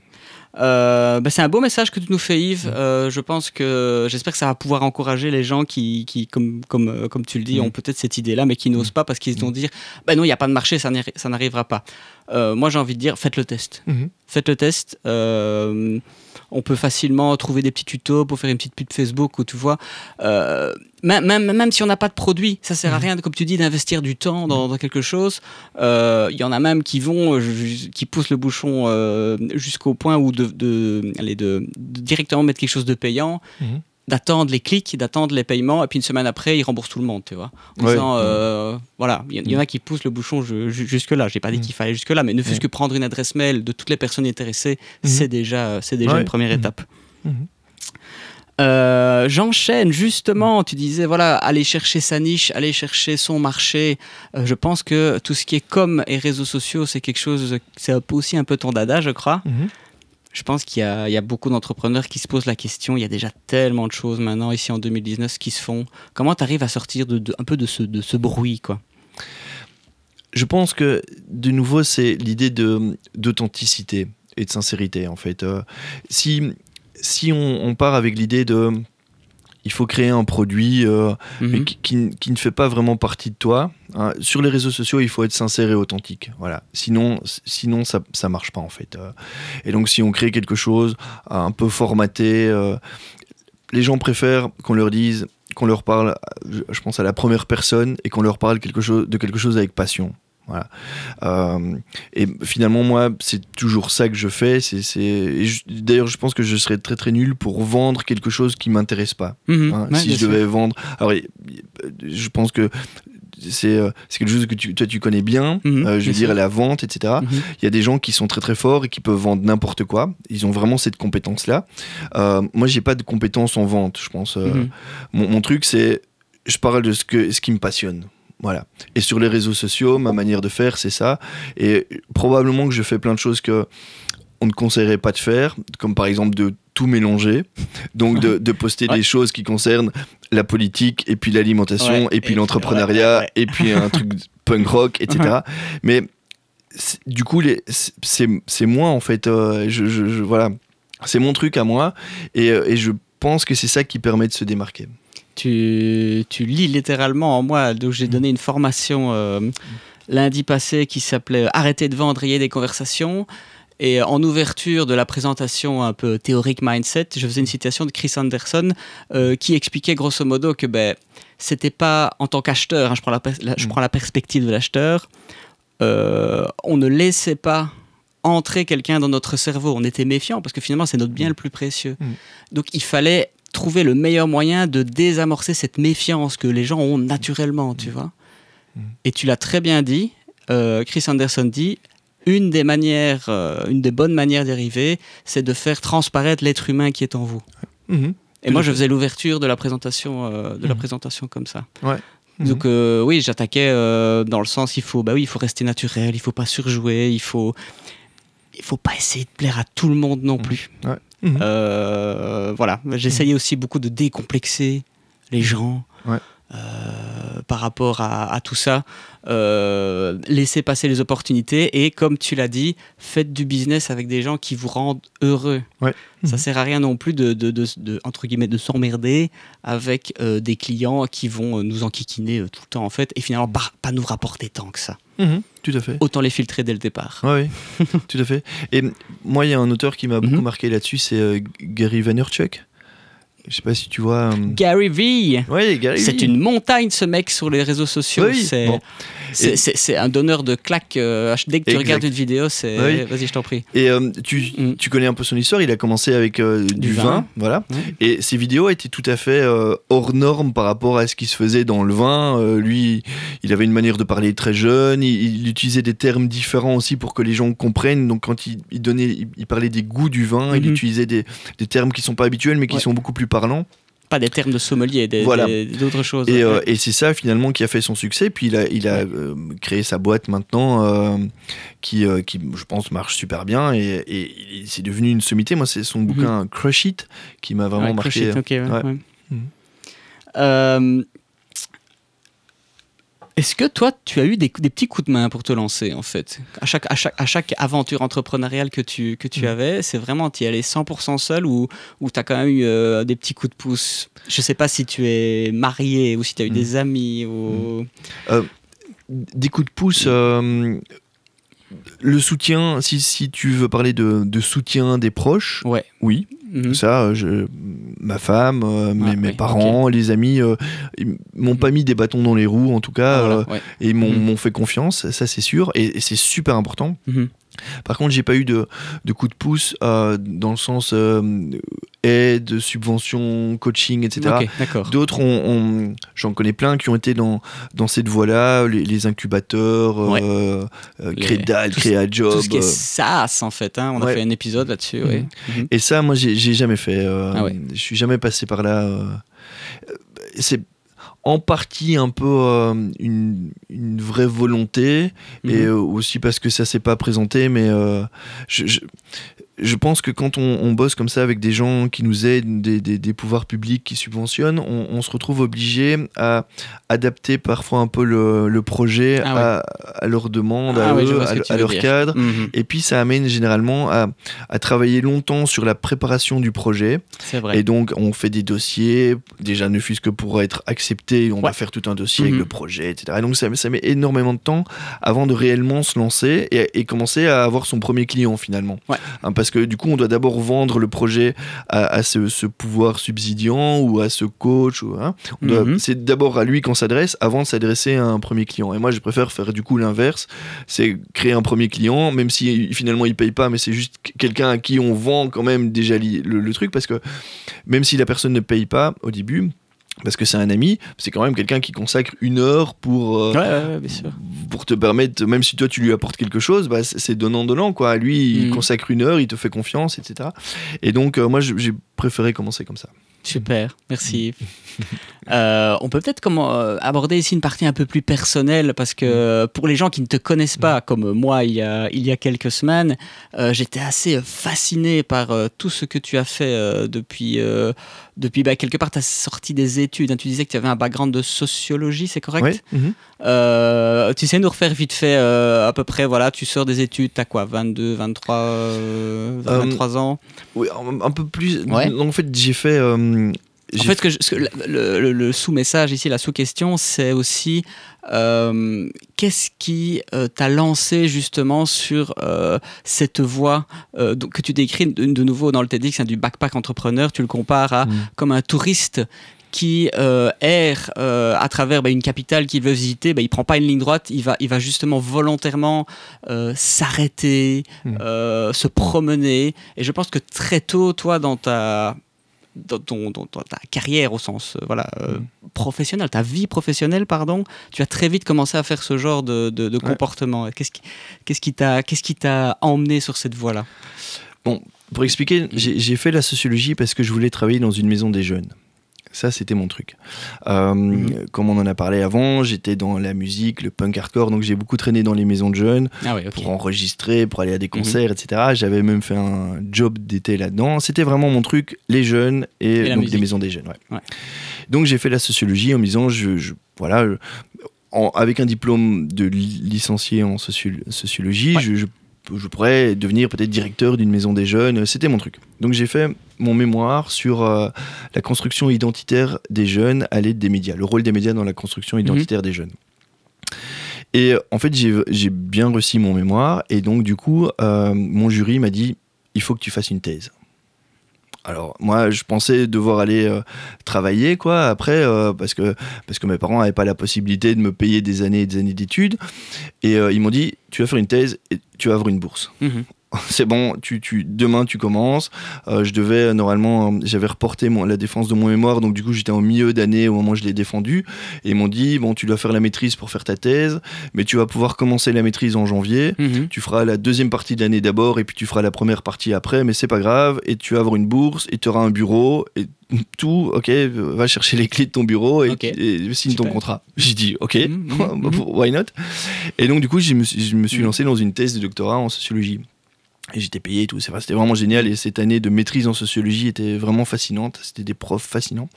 Euh, bah, c'est un beau message que tu nous fais, Yves. Mm. Euh, je pense que j'espère que ça va pouvoir encourager les gens qui, qui comme, comme, comme tu le dis, mm. ont peut-être cette idée-là, mais qui n'osent pas parce qu'ils vont dire bah non, il n'y a pas de marché, ça n'arrivera pas. moi, j'ai envie de dire faites le test. Mm-hmm. Faites le test on peut facilement trouver des petits tutos pour faire une petite pub Facebook ou tu vois. Euh, même, même, si on n'a pas de produit, ça sert à mhm. rien, comme tu dis, d'investir du temps dans, mhm. quelque chose. Euh, il y en a même qui vont, qui poussent le bouchon euh, jusqu'au point où de, de, de, directement mettre quelque chose de payant. Mhm d'attendre les clics, d'attendre les paiements, et puis une semaine après, ils remboursent tout le monde, tu vois. En disant, euh, voilà, il y, en a qui poussent le bouchon jusque-là. J'ai pas dit mm. qu'il fallait jusque-là, mais ne fût-ce que prendre une adresse mail de toutes les personnes intéressées, mm-hmm. c'est déjà, c'est déjà une première mm-hmm. étape. Mm-hmm. Euh, j'enchaîne justement, tu disais voilà, aller chercher sa niche, aller chercher son marché. Euh, je pense que tout ce qui est com et réseaux sociaux, c'est quelque chose, c'est aussi un peu ton dada, je crois je pense qu'il y, a beaucoup d'entrepreneurs qui se posent la question. Il y a déjà tellement de choses maintenant, ici en 2019, qui se font. Comment tu arrives à sortir un peu de ce, de ce bruit quoi? Je pense que, de nouveau, c'est l'idée d'authenticité et de sincérité, en fait. Euh, si si on, part avec l'idée de il faut créer un produit euh, mhm. qui, ne fait pas vraiment partie de toi. Hein. Sur les réseaux sociaux, il faut être sincère et authentique. Voilà. Sinon, sinon ça ne marche pas en fait. Euh. Et donc, si on crée quelque chose un peu formaté, euh, les gens préfèrent qu'on leur dise, qu'on leur parle, je pense à la première personne et qu'on leur parle quelque chose, de quelque chose avec passion. Voilà. Euh, et finalement, moi, c'est toujours ça que je fais. C'est, D'ailleurs, je pense que je serais très très nul pour vendre quelque chose qui m'intéresse pas. Mhm. Hein, si je devais vendre. Alors, je pense que c'est euh, quelque chose que tu, toi tu connais bien, mhm, euh, je veux dire la vente, etc. Mhm. Il y a des gens qui sont très très forts et qui peuvent vendre n'importe quoi. Ils ont vraiment cette compétence-là. Euh, moi, j'ai pas de compétence en vente, je pense. Mon, mon, truc, c'est je parle de ce, que, ce qui me passionne. Voilà. Et sur les réseaux sociaux, ma manière de faire, c'est ça. Et probablement que je fais plein de choses que on ne conseillerait pas de faire, comme par exemple de tout mélanger, donc de, poster des choses qui concernent la politique et puis l'alimentation et puis l'entrepreneuriat et puis un truc punk rock, etc. Mais du coup, c'est moi en fait. Euh, je, voilà, c'est mon truc à moi et, euh, et je pense que c'est ça qui permet de se démarquer tu, tu lis littéralement en moi. Donc j'ai donné une formation euh, lundi passé qui s'appelait Arrêter de vendre, ayez des conversations. Et en ouverture de la présentation un peu théorique mindset, je faisais une citation de Chris Anderson euh, qui expliquait grosso modo que ben, c'était pas en tant qu'acheteur, hein, je, prends la, je prends la perspective de l'acheteur, euh, on ne laissait pas entrer quelqu'un dans notre cerveau. On était méfiant parce que finalement c'est notre bien le plus précieux. Mm. Donc il fallait trouver le meilleur moyen de désamorcer cette méfiance que les gens ont naturellement, tu vois. Mm. Et tu l'as très bien dit, euh, Chris Anderson dit, une des manières, euh, une des bonnes manières d'y arriver, c'est de faire transparaître l'être humain qui est en vous. Mm-hmm. Et moi, je faisais l'ouverture de la présentation, euh, de la mm-hmm. présentation comme ça. Ouais. Donc mm-hmm. oui, j'attaquais dans le sens il faut bah oui, il faut rester naturel, il faut pas surjouer, il faut il faut pas essayer de plaire à tout le monde non plus. Ouais. Mhm. Euh, voilà, j'essayais mhm. aussi beaucoup de décomplexer les gens. Euh, par rapport à, tout ça, euh, laisser passer les opportunités et comme tu l'as dit, faites du business avec des gens qui vous rendent heureux. Ouais. Ça mhm. sert à rien non plus de, de, entre guillemets de s'emmerder avec des clients qui vont nous enquiquiner tout le temps en fait et finalement pas nous rapporter tant que ça. Mhm, tout à fait. Autant les filtrer dès le départ. oui, tout à fait. Et moi, il y a un auteur qui m'a beaucoup mhm. marqué là-dessus, c'est euh, Gary Vaynerchuk. Je sais pas si tu vois. euh, Gary Vee. Ouais, Gary C'est une montagne ce mec sur les réseaux sociaux. Oui, c'est, bon. Et- un donneur de claques. euh, dès que tu Exact. regardes une vidéo, c'est. Oui. Vas-y, je t'en prie. Et euh, tu, Mm. tu connais un peu son histoire, il a commencé avec du, vin. vin, voilà. Et ses vidéos étaient tout à fait hors normes par rapport à ce qui se faisait dans le vin. Lui, il avait une manière de parler très jeune, il, il utilisait des termes différents aussi pour que les gens comprennent. Donc quand il, il donnait, il, il parlait des goûts du vin, il Mhm. utilisait des, des termes qui sont pas habituels mais qui Ouais. sont beaucoup plus parlants. Pas des termes de sommelier, des, Voilà. d'autres choses. Et, euh, Ouais. et c'est ça finalement qui a fait son succès. Puis il a, il a euh, créé sa boîte maintenant euh, qui, qui, je pense, marche super bien. Et, c'est devenu une sommité. Moi, c'est son bouquin Crush It qui m'a vraiment Ouais, marqué. Crush It, ok, ouais, Ouais. ouais. Mhm. Euh, Est-ce que toi, tu as eu des, des petits coups de main pour te lancer, en fait? À chaque, à, chaque, à chaque aventure entrepreneuriale que tu, que tu Mhm. avais, c'est vraiment, tu y allais 100% seul ou, ou tu as quand même eu euh, des petits coups de pouce? Je sais pas si tu es marié ou si tu as eu Mhm. des amis ou... Des coups de pouce. euh, le soutien, si, si tu veux parler de, de soutien des proches, Ouais. oui, Mhm. ça, euh, je- ma femme, euh, mes, Ah, mes oui, parents, les amis, euh, ils m'ont pas mis des bâtons dans les roues, en tout cas, Ah, voilà, ouais. et m'ont Mhm. m'ont fait confiance, ça c'est sûr, et, et c'est super important. Mhm. Par contre, j'ai pas eu de, de coup de pouce euh, dans le sens euh, aide, subvention, coaching, etc. D'autres, j'en connais plein qui ont été dans, dans cette voie-là, les, les incubateurs, Ouais. euh, euh, Crédal, Créajob. Tout ce qui est SaaS, en fait. hein, On a fait un épisode là-dessus. Mhm. ouais. Mhm. Et ça, moi, j'ai jamais fait. Ah. Je suis jamais passé par là. C'est en partie un peu euh, une, une vraie volonté et Mhm. aussi parce que ça s'est pas présenté. Mais euh, je, je, je pense que quand on, on bosse comme ça avec des gens qui nous aident, des, des- des pouvoirs publics qui subventionnent, on, on se retrouve obligé à adapter parfois un peu le, le projet Ah ouais. à, à leurs demandes, Ah à, ouais, eux, leur dire. cadre. Mhm. Et puis ça amène généralement à, travailler longtemps sur la préparation du projet. C'est vrai. Et donc on fait des dossiers, déjà ne fût-ce que pour être accepté, on va faire tout un dossier Mhm. avec le projet, etc. Et donc ça, ça met énormément de temps avant de réellement se lancer et, et commencer à avoir son premier client finalement. Ouais. Parce que du coup on doit d'abord vendre le projet à, à ce, ce pouvoir subsidiant ou à ce coach. ou, hein. Mhm. C'est d'abord à lui qu'on s'adresse avant de s'adresser à un premier client. Et moi je préfère faire du coup l'inverse, c'est créer un premier client, même si finalement il paye pas, mais c'est juste quelqu'un à qui on vend quand même déjà le, le truc, parce que même si la personne ne paye pas au début, parce que c'est un ami, c'est quand même quelqu'un qui consacre une heure pour, euh, Ouais, ouais, ouais, bien sûr. pour te permettre, même si toi tu lui apportes quelque chose, bah, c'est c'est donnant-donnant. quoi. Lui, il Mhm. consacre une heure, il te fait confiance, etc. Et donc, euh, moi, j'ai préféré commencer comme ça. Super, merci. Euh, on peut peut-être euh, aborder ici une partie un peu plus personnelle parce que pour les gens qui ne te connaissent pas, comme moi il y a, il y a quelques semaines, euh, j'étais assez fasciné par tout ce que tu as fait depuis, depuis bah, quelque part ta sortie des études. hein. Tu disais que tu avais un background de sociologie, c'est correct? Euh, Tu sais nous refaire vite fait à peu près, voilà, tu sors des études, t'as quoi, 22, 23, euh, 23 ans? Oui, un, un peu plus. Ouais. En fait, j'ai fait. En fait, ce que je- ce que le, le- le sous-message ici, la sous-question, c'est aussi euh, qu'est-ce qui euh, t'a lancé justement sur euh, cette voie que tu décris de, de nouveau dans le TEDx, hein, du backpack entrepreneur, tu le compares à Mm. comme un touriste qui euh, erre euh, à travers bah, une capitale qu'il veut visiter, bah, il prend pas une ligne droite, il va, il va justement volontairement euh, s'arrêter, Mm. se promener. Et je pense que très tôt, toi, dans ta dans, ton- dans- ta carrière au sens euh, voilà euh, Mm. professionnel, ta vie professionnelle pardon, tu as très vite commencé à faire ce genre de, de- de Ouais. comportement. Qu'est-ce qui qu'est-ce qui t'a qu'est-ce qui t'a emmené sur cette voie là Pour expliquer, j'ai fait la sociologie parce que je voulais travailler dans une maison des jeunes. Ça, c'était mon truc. Euh, Mhm. Comme on en a parlé avant, j'étais dans la musique, le punk hardcore, donc j'ai beaucoup traîné dans les maisons de jeunes Ah oui, pour enregistrer, pour aller à des Mhm. concerts, etc. J'avais même fait un job d'été là-dedans. C'était vraiment mon truc, les jeunes et, donc des maisons des jeunes. ouais. Ouais. Donc j'ai fait la sociologie en me disant, je, je- voilà, je- en- avec un diplôme de li- licencié en sociolo- sociologie, Ouais. je, je- je pourrais devenir peut-être directeur d'une maison des jeunes. C'était mon truc. Donc j'ai fait mon mémoire sur euh, la construction identitaire des jeunes à l'aide des médias, le rôle des médias dans la construction identitaire des jeunes. Et euh, en fait, j'ai bien reçu mon mémoire et donc du coup, euh, mon jury m'a dit, il faut que tu fasses une thèse. Alors moi je pensais devoir aller euh, travailler quoi après euh, parce que parce que mes parents n'avaient pas la possibilité de me payer des années et des années d'études et euh, ils m'ont dit tu vas faire une thèse et tu vas avoir une bourse. Mhm. c'est bon, tu, tu, demain tu commences. Euh, je devais normalement, euh, j'avais reporté mon, la défense de mon mémoire, donc du coup j'étais au milieu d'année au moment où je l'ai défendu. Et ils m'ont dit, bon, tu dois faire la maîtrise pour faire ta thèse, mais tu vas pouvoir commencer la maîtrise en janvier. Mhm. Tu feras la deuxième partie de l'année d'abord, et puis tu feras la première partie après, mais c'est pas grave. Et tu vas avoir une bourse, et tu auras un bureau, et tout, ok, va chercher les clés de ton bureau et, signe ton contrat. J'ai dit, ok, mhm, mhm, why not? Et donc, du coup, je me, je me suis lancé dans une thèse de doctorat en sociologie. Et j'étais payé et tout. C'était vraiment génial. Et cette année de maîtrise en sociologie était vraiment fascinante. C'était des profs fascinants.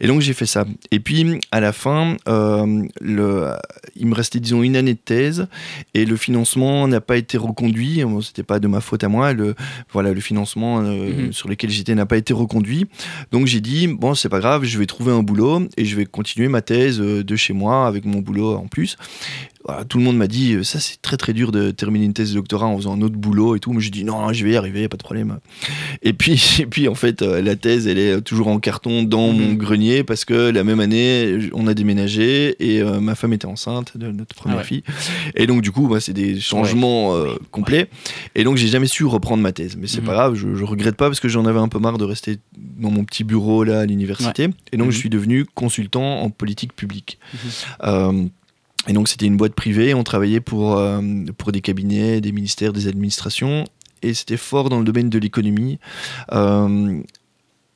Et donc j'ai fait ça. Et puis à la fin, euh, le, il me restait disons une année de thèse et le financement n'a pas été reconduit. Bon, C'était pas de ma faute à moi. Le, voilà, le financement euh, mhm. sur lequel j'étais n'a pas été reconduit. Donc j'ai dit bon c'est pas grave, je vais trouver un boulot et je vais continuer ma thèse euh, de chez moi avec mon boulot en plus tout le monde m'a dit ça c'est très très dur de terminer une thèse de doctorat en faisant un autre boulot et tout. Mais j'ai dit non, je vais y arriver, pas de problème. Et puis et puis en fait euh, la thèse elle est toujours en carton dans mon mhm. grenier parce que la même année on a déménagé et euh, ma femme était enceinte de notre première ah fille. Et donc du coup bah, c'est des changements euh, complets. Et donc j'ai jamais su reprendre ma thèse. Mais c'est mhm. pas grave, je, je, regrette pas parce que j'en avais un peu marre de rester dans mon petit bureau là à l'université. Et donc je mhm. suis devenu consultant en politique publique. Et donc c'était une boîte privée, on travaillait pour, euh, pour des cabinets, des ministères, des administrations, et c'était fort dans le domaine de l'économie. Euh,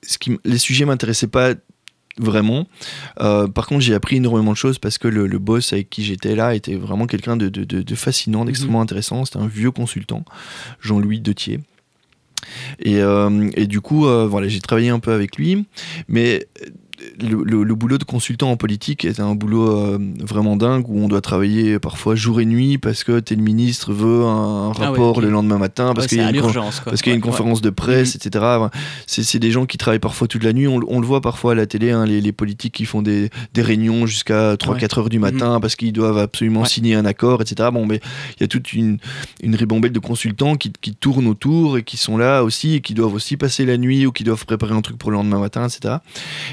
ce qui, les sujets m'intéressaient pas vraiment. Euh, par contre, j'ai appris énormément de choses parce que le, boss avec qui j'étais là était vraiment quelqu'un de, de, de, fascinant, d'extrêmement mhm. intéressant. C'était un vieux consultant, Jean-Louis Detier. Et, et, du coup, voilà, j'ai travaillé un peu avec lui, mais le, boulot de consultant en politique est un boulot euh, vraiment dingue où on doit travailler parfois jour et nuit parce que tel ministre veut un, ah rapport le lendemain matin, parce qu'il y a une, parce qu'il y a une conférence de presse, etc. C'est des gens qui travaillent parfois toute la nuit. On, le voit parfois à la télé, hein, les, politiques qui font des, réunions jusqu'à 3-4 heures du matin mhm. parce qu'ils doivent absolument signer un accord, etc. Bon, mais il y a toute une, une ribambelle de consultants qui, qui tournent autour et qui sont là aussi et qui doivent aussi passer la nuit ou qui doivent préparer un truc pour le lendemain matin, etc.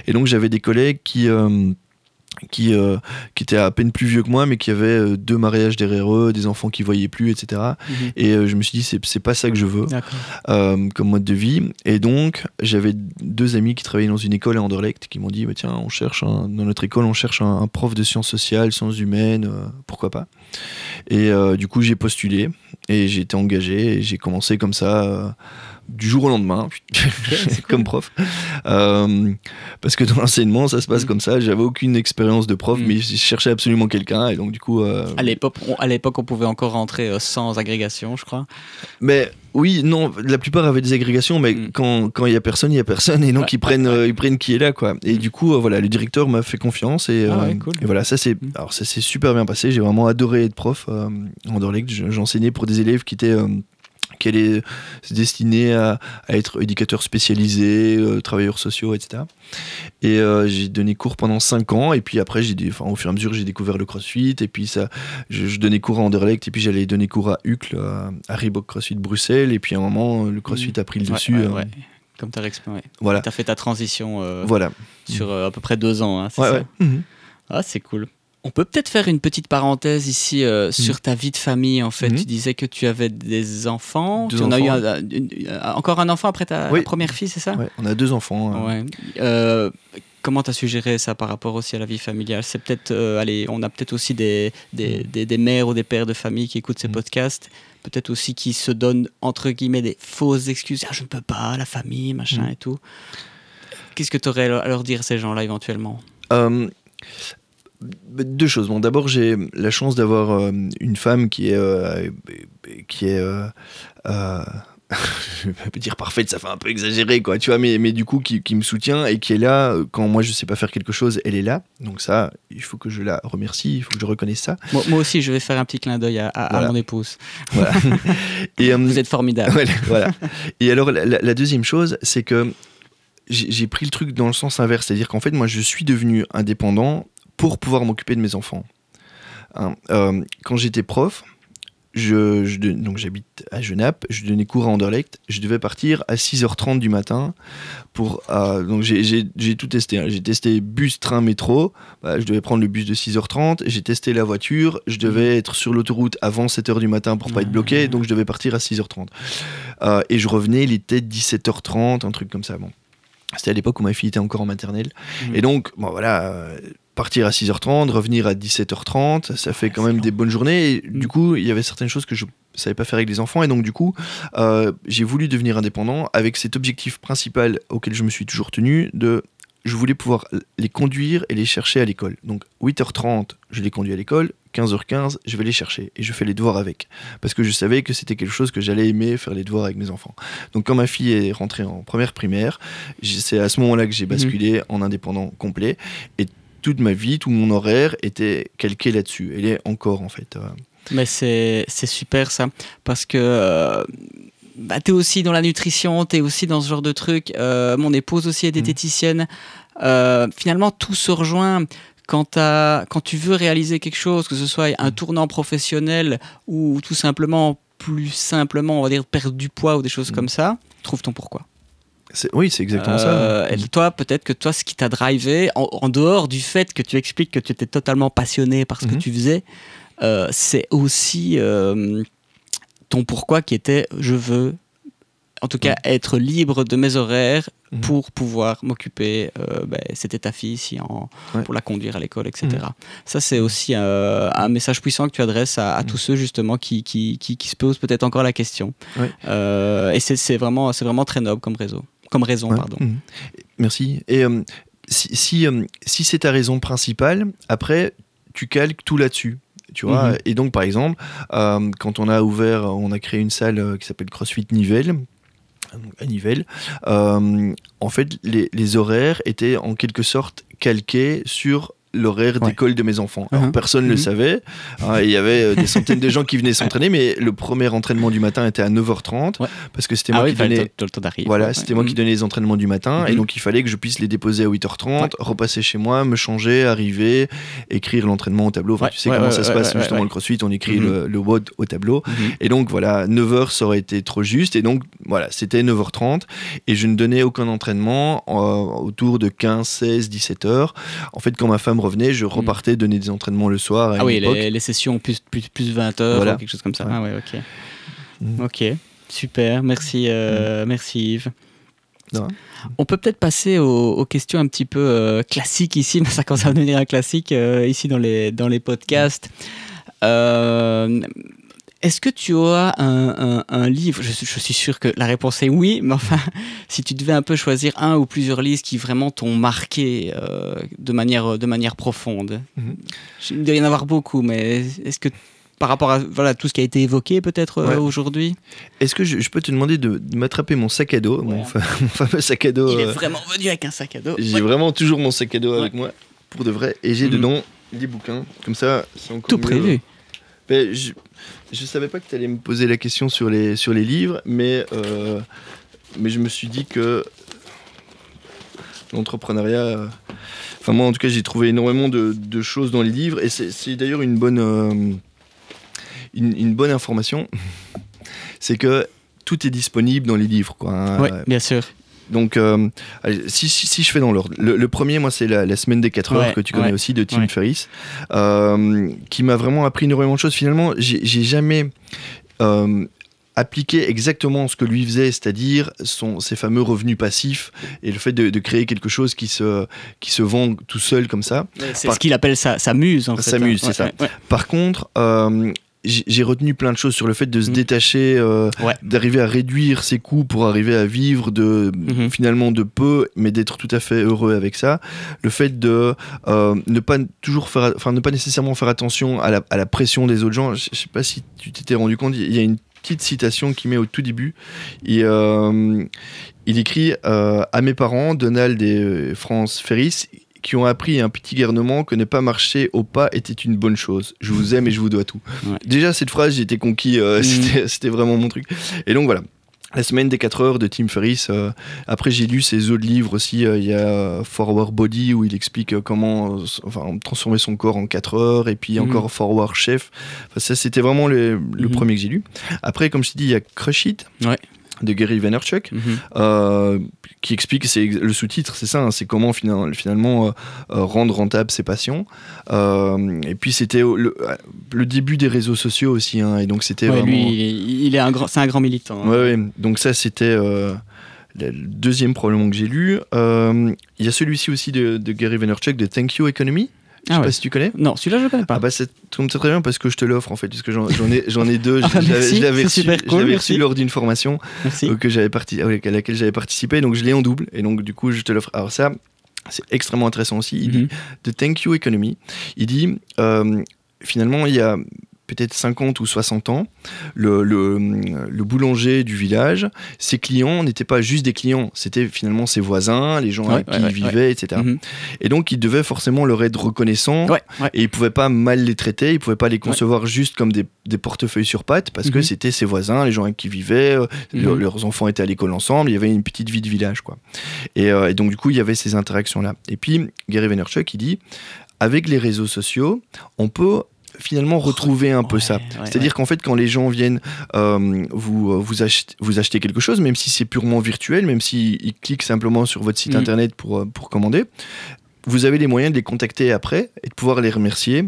Et donc j'avais des collègues qui euh, qui, euh, qui étaient à peine plus vieux que moi, mais qui avaient euh, deux mariages derrière eux, des enfants qui voyaient plus, etc. Et mhm. je me suis dit, c'est pas ça que je veux comme mode de vie. Et donc, j'avais deux amis qui travaillaient dans une école à Anderlecht qui m'ont dit, bah, tiens, on cherche dans notre école, on cherche un, prof de sciences sociales, sciences humaines, pourquoi pas. Et du coup, j'ai postulé et j'ai été engagé et j'ai commencé comme ça du jour au lendemain, comme prof. Euh, parce que dans l'enseignement, ça se passe mm. comme ça. J'avais aucune expérience de prof, mm. mais je cherchais absolument quelqu'un. Et donc, du coup. Euh, à l'époque, on, à l'époque, on pouvait encore rentrer euh, sans agrégation, je crois. Mais oui, non, la plupart avaient des agrégations, mais mm. quand il n'y a personne, il n'y a personne. Et donc, ils, prennent, ils prennent qui est là, quoi. Et du coup, voilà, le directeur m'a fait confiance. Et, ah et voilà, ça s'est super bien passé. J'ai vraiment adoré être prof en Dorlec. J'enseignais pour des élèves qui étaient qu'elle est destinée à, à, être éducateur spécialisé, euh, travailleurs sociaux, etc. Et euh, j'ai donné cours pendant 5 ans, et puis après, j'ai enfin, au fur et à mesure, j'ai découvert le crossfit, et puis ça, je, donnais cours à Anderlecht, et puis j'allais donner cours à Uccle, à, Reebok CrossFit Bruxelles, et puis à un moment, le crossfit mmh. a pris le dessus. Ouais, euh, Comme tu as expliqué. Voilà. Tu as fait ta transition voilà. sur à peu près 2 ans, hein, c'est ça mmh. Ah, c'est cool. On peut peut-être faire une petite parenthèse ici euh, mhm. sur ta vie de famille. En fait, mhm. tu disais que tu avais des enfants. tu en as eu encore un enfant après ta première fille, c'est ça Oui, on a deux enfants. Hein. Euh, comment tu as suggéré ça par rapport aussi à la vie familiale? C'est peut-être, euh, allez, on a peut-être aussi des, des, mhm. des, mères ou des pères de famille qui écoutent ces podcasts, peut-être aussi qui se donnent entre guillemets des fausses excuses. Ah, je ne peux pas, la famille, machin et tout. Qu'est-ce que tu aurais à leur dire ces gens-là éventuellement? Deux choses. Bon, d'abord, j'ai la chance d'avoir euh, une femme qui est, euh, qui est, euh, je vais dire parfaite, ça fait un peu exagéré, quoi. Tu vois, mais, mais du coup, qui, qui, me soutient et qui est là quand moi je sais pas faire quelque chose, elle est là. Donc ça, il faut que je la remercie, il faut que je reconnaisse ça. Moi, aussi, je vais faire un petit clin d'œil à, mon épouse. Voilà. et vous êtes formidable. voilà. Et alors, la, la deuxième chose, c'est que j'ai pris le truc dans le sens inverse, c'est-à-dire qu'en fait, moi, je suis devenu indépendant pour pouvoir m'occuper de mes enfants. Hein, euh, quand j'étais prof, je, donc j'habite à Genappe, je donnais cours à Anderlecht, je devais partir à 6h30 du matin pour euh, donc j'ai tout testé, hein. j'ai testé bus, train, métro, bah, je devais prendre le bus de 6h30, j'ai testé la voiture, je devais être sur l'autoroute avant 7h du matin pour pas être bloqué, donc je devais partir à 6h30. Euh, et je revenais, il était 17h30, un truc comme ça. Bon. C'était à l'époque où ma fille était encore en maternelle. Mmh. Et donc, bon voilà, partir à 6h30, revenir à 17h30, ça fait quand même des bonnes journées. Et du coup, il y avait certaines choses que je savais pas faire avec les enfants. Et donc, du coup, euh, j'ai voulu devenir indépendant avec cet objectif principal auquel je me suis toujours tenu de je voulais pouvoir les conduire et les chercher à l'école. Donc 8h30, je les conduis à l'école, 15h15, je vais les chercher et je fais les devoirs avec. Parce que je savais que c'était quelque chose que j'allais aimer faire les devoirs avec mes enfants. Donc quand ma fille est rentrée en première primaire, c'est à ce moment-là que j'ai basculé en indépendant complet. Et toute ma vie, tout mon horaire était calqué là-dessus. Elle est encore en fait. Euh. Mais c'est super ça, parce que euh, bah, tu es aussi dans la nutrition, tu es aussi dans ce genre de truc. Euh, mon épouse aussi est mmh. diététicienne. finalement, tout se rejoint. Quand, quand tu veux réaliser quelque chose, que ce soit un mmh. tournant professionnel ou tout simplement, plus simplement, on va dire, perdre du poids ou des choses mmh. comme ça, trouve ton pourquoi. Oui, c'est exactement ça. Euh, et toi, peut-être que toi, ce qui t'a drivé, en, dehors du fait que tu expliques que tu étais totalement passionné par ce que mhm. tu faisais, euh, c'est aussi euh, ton pourquoi qui était je veux, en tout cas, être libre de mes horaires mhm. pour pouvoir m'occuper. Ben, C'était ta fille ici, en, pour la conduire à l'école, etc. Mhm. Ça, c'est aussi un message puissant que tu adresses à, tous ceux justement qui, qui, qui, qui se posent peut-être encore la question. et c'est vraiment, vraiment très noble comme réseau comme raison. Pardon. Mhm. Merci. Et euh, si, si, euh, si c'est ta raison principale, après, tu calques tout là-dessus. Tu vois mhm. Et donc, par exemple, euh, quand on a ouvert, on a créé une salle qui s'appelle CrossFit Nivelles, à Nivelles, en fait, les, les, horaires étaient en quelque sorte calqués sur l'horaire d'école de mes enfants. Alors, uh-huh. personne ne le uh-huh. savait. Hein, il y avait euh, des centaines de gens qui venaient s'entraîner, mais le premier entraînement du matin était à 9h30 parce que c'était moi, qui donnais... voilà, c'était moi qui donnais les entraînements du matin et uh-huh. donc il fallait que je puisse les déposer à 8h30, repasser chez moi, me changer, arriver, écrire l'entraînement au tableau. Enfin, tu sais comment ça se passe justement le crossfit, on écrit le, le WOD au tableau. Et donc voilà, 9h ça aurait été trop juste et donc voilà, c'était 9h30 et je ne donnais aucun entraînement euh, autour de 15, 16, 17h. En fait, quand ma femme revenais, je repartais donner des entraînements le soir. ah oui, les, sessions plus, plus, plus 20 heures, quelque chose comme ça. Ah ouais, ok. Mm. Ok, super. Merci, euh, mm. merci Yves. On peut peut-être passer aux, questions un petit peu euh, classiques ici, mais ça commence à devenir un classique euh, ici dans les, dans les podcasts. Euh, est-ce que tu as un, livre? Je, suis sûr que la réponse est oui, mais enfin, si tu devais un peu choisir un ou plusieurs livres qui vraiment t'ont marqué euh, de, manière, de manière profonde, mhm. il doit y en avoir beaucoup, mais est-ce que par rapport à voilà, tout ce qui a été évoqué peut-être euh, aujourd'hui? Est-ce que je, peux te demander de, m'attraper mon sac à dos, mon, fameux sac à dos Il est euh, vraiment venu avec un sac à dos. J'ai vraiment toujours mon sac à dos avec moi, pour de vrai, et j'ai mhm. dedans des bouquins, comme ça c'est encore Tout prévu. Ben, je, je savais pas que tu allais me poser la question sur les, sur les livres, mais, euh, mais je me suis dit que l'entrepreneuriat. Enfin, moi, en tout cas, j'ai trouvé énormément de, de, choses dans les livres, et c'est d'ailleurs une bonne, euh, une, bonne information. c'est que tout est disponible dans les livres. Quoi, hein. Oui, bien sûr. Donc, euh, si, si, je fais dans l'ordre, le, premier, moi, c'est la, semaine des 4 heures que tu connais aussi de Tim Ferriss, euh, qui m'a vraiment appris énormément de choses. Finalement, j'ai jamais euh, appliqué exactement ce que lui faisait, c'est-à-dire ses fameux revenus passifs et le fait de, créer quelque chose qui se, qui se vend tout seul comme ça. C'est ce qu'il appelle sa, sa, muse. En sa muse, c'est ça. Par contre, j'ai retenu plein de choses sur le fait de se mm. détacher, euh, d'arriver à réduire ses coûts pour arriver à vivre de mm-hmm. finalement de peu, mais d'être tout à fait heureux avec ça. Le fait de euh, ne pas toujours faire, enfin ne pas nécessairement faire attention à la, à la pression des autres gens. Je, sais pas si tu t'étais rendu compte, il y a une petite citation qui met au tout début. Et, euh, il écrit à mes parents, Donald et France Ferris, qui ont appris un petit garnement que ne pas marcher au pas était une bonne chose. Je vous aime et je vous dois tout. Déjà, cette phrase, j'étais conquis, euh, mm. c'était vraiment mon truc. Et donc voilà. la semaine des 4 heures de Tim Ferriss. Euh, après, j'ai lu ses autres livres aussi. Euh, il y a Forward Body où il explique comment enfin, transformer son corps en 4 heures. Et puis mhm. encore Forward Chef. Enfin, ça, c'était vraiment le, le mhm. premier que j'ai lu. Après, comme je te dis, il y a Crush It. Ouais de Gary Vaynerchuk, mhm. euh, qui explique, c'est le sous-titre, c'est ça, hein, c'est comment finalement euh, euh, rendre rentable ses passions. et puis c'était le, début des réseaux sociaux aussi, hein, et donc c'était ouais, Lui, il est un grand, c'est un grand militant. Hein. Ouais, donc ça c'était le deuxième probablement que j'ai lu. Il y a celui-ci aussi de, de Gary Vaynerchuk de Thank You Economy. Je sais ah pas si tu connais. Non, celui-là je connais pas. Ah bah c'est très bien parce que je te l'offre en fait, puisque j'en ai, j'en ai deux. ah, je l'avais reçu, cool, reçu lors d'une formation euh, que j'avais à laquelle j'avais participé, donc je l'ai en double et donc du coup je te l'offre. Alors ça, c'est extrêmement intéressant aussi. Il dit de mhm. Thank You Economy. Il dit euh, finalement il y a peut-être 50 ou 60 ans, le, le, boulanger du village, ses clients n'étaient pas juste des clients, c'était finalement ses voisins, les gens avec qui il vivait, etc. Mhm. Et donc, il devait forcément leur être reconnaissant, et il pouvait pas mal les traiter, il pouvait pas les concevoir juste comme des, des portefeuilles sur pattes, parce que mhm. c'était ses voisins, les gens avec qui il vivait, euh, mhm. leurs enfants étaient à l'école ensemble, il y avait une petite vie de village. quoi. Et, euh, et donc, du coup, il y avait ces interactions-là. Et puis, Gary Vaynerchuk, il dit, avec les réseaux sociaux, on peut finalement retrouver un peu ça. C'est-à-dire qu'en fait, quand les gens viennent euh, vous, euh, vous, acheter, vous acheter quelque chose, même si c'est purement virtuel, même s'ils cliquent simplement sur votre site mm. internet pour, euh, pour commander, vous avez les moyens de les contacter après et de pouvoir les remercier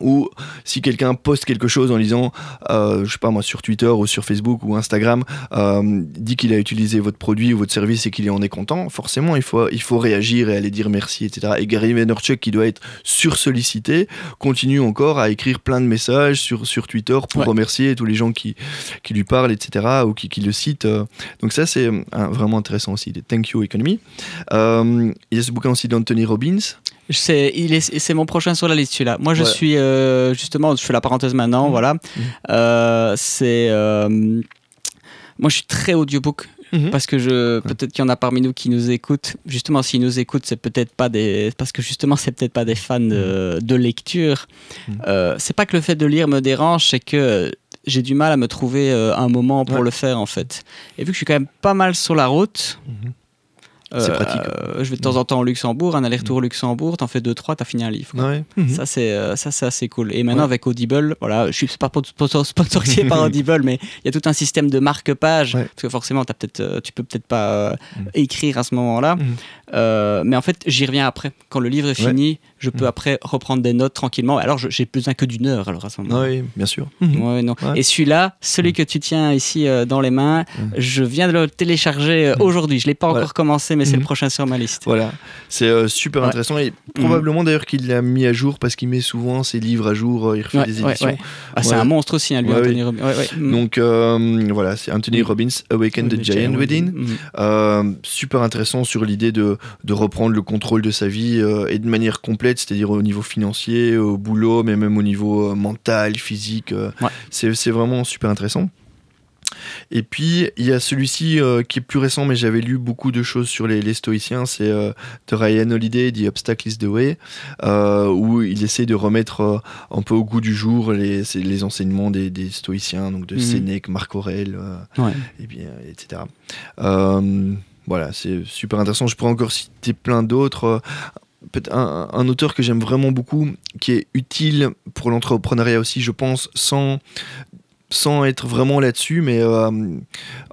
ou si quelqu'un poste quelque chose en disant, euh, je sais pas moi, sur Twitter ou sur Facebook ou Instagram, euh, dit qu'il a utilisé votre produit ou votre service et qu'il en est content, forcément il faut, il faut réagir et aller dire merci, etc. Et Gary Vaynerchuk, qui doit être sursollicité, continue encore à écrire plein de messages sur, sur Twitter pour remercier tous les gens qui, qui lui parlent, etc. ou qui, qui le citent. Donc ça c'est vraiment intéressant aussi, des Thank You Economy. Euh, il y a ce bouquin aussi d'Anthony Robbins. C'est mon prochain sur la liste, celui-là. Moi, je suis euh, justement, je fais la parenthèse maintenant, mmh. voilà. Mmh. Euh, c'est. Euh, moi, je suis très audiobook. Mmh. Parce que je peut-être qu'il y en a parmi nous qui nous écoutent. Justement, s'ils nous écoutent, c'est peut-être pas des parce que justement, c'est peut-être pas des fans de, lecture. c'est pas que le fait de lire me dérange, c'est que j'ai du mal à me trouver un moment pour le faire en fait. Et vu que je suis quand même pas mal sur la route, c'est pratique. Euh, je vais de temps en temps au Luxembourg, un aller-retour au Luxembourg, t'en fais deux, trois, t'as fini un livre. Mhm. Ça, c'est euh, ça, c'est assez cool. Et maintenant, avec Audible, voilà, je suis pas sponsorisé par Audible, mais il y a tout un système de marque-page, parce que forcément, as peut-être, euh, tu peux peut-être pas mhm. écrire à ce moment-là. Mhm. mais en fait, j'y reviens après. Quand le livre est fini, je peux après reprendre des notes tranquillement. Alors, j'ai besoin que d'une heure, alors à ce moment-là. Oui, bien sûr. non. Et celui-là, celui que tu tiens ici dans les mains, je viens de le télécharger aujourd'hui. Je l'ai pas encore commencé, mais c'est le mhm. prochain sur ma liste. Voilà, c'est euh, super intéressant et probablement d'ailleurs qu'il l'a mis à jour parce qu'il met souvent ses livres à jour, euh, il refait des éditions. Ah, c'est un monstre aussi, hein, lui, Anthony Robbins. Mm. Donc euh, voilà, c'est Anthony mm. Robbins, Awaken the, Giant Within. Mm. super intéressant sur l'idée de, de, reprendre le contrôle de sa vie et de manière complète, c'est-à-dire au niveau financier, au boulot, mais même au niveau mental, physique. C'est vraiment super intéressant. Et puis, il y a celui-ci euh, qui est plus récent, mais j'avais lu beaucoup de choses sur les, stoïciens. C'est euh, de Ryan Holiday, The Obstacle is the Way, euh, où il essaie de remettre un peu au goût du jour les, les enseignements des, stoïciens, donc de mhm. Sénèque, Marc Aurèle, et bien, etc. voilà, c'est super intéressant. Je pourrais encore citer plein d'autres. Un, un, auteur que j'aime vraiment beaucoup, qui est utile pour l'entrepreneuriat aussi, je pense, sans sans être vraiment là-dessus, mais euh,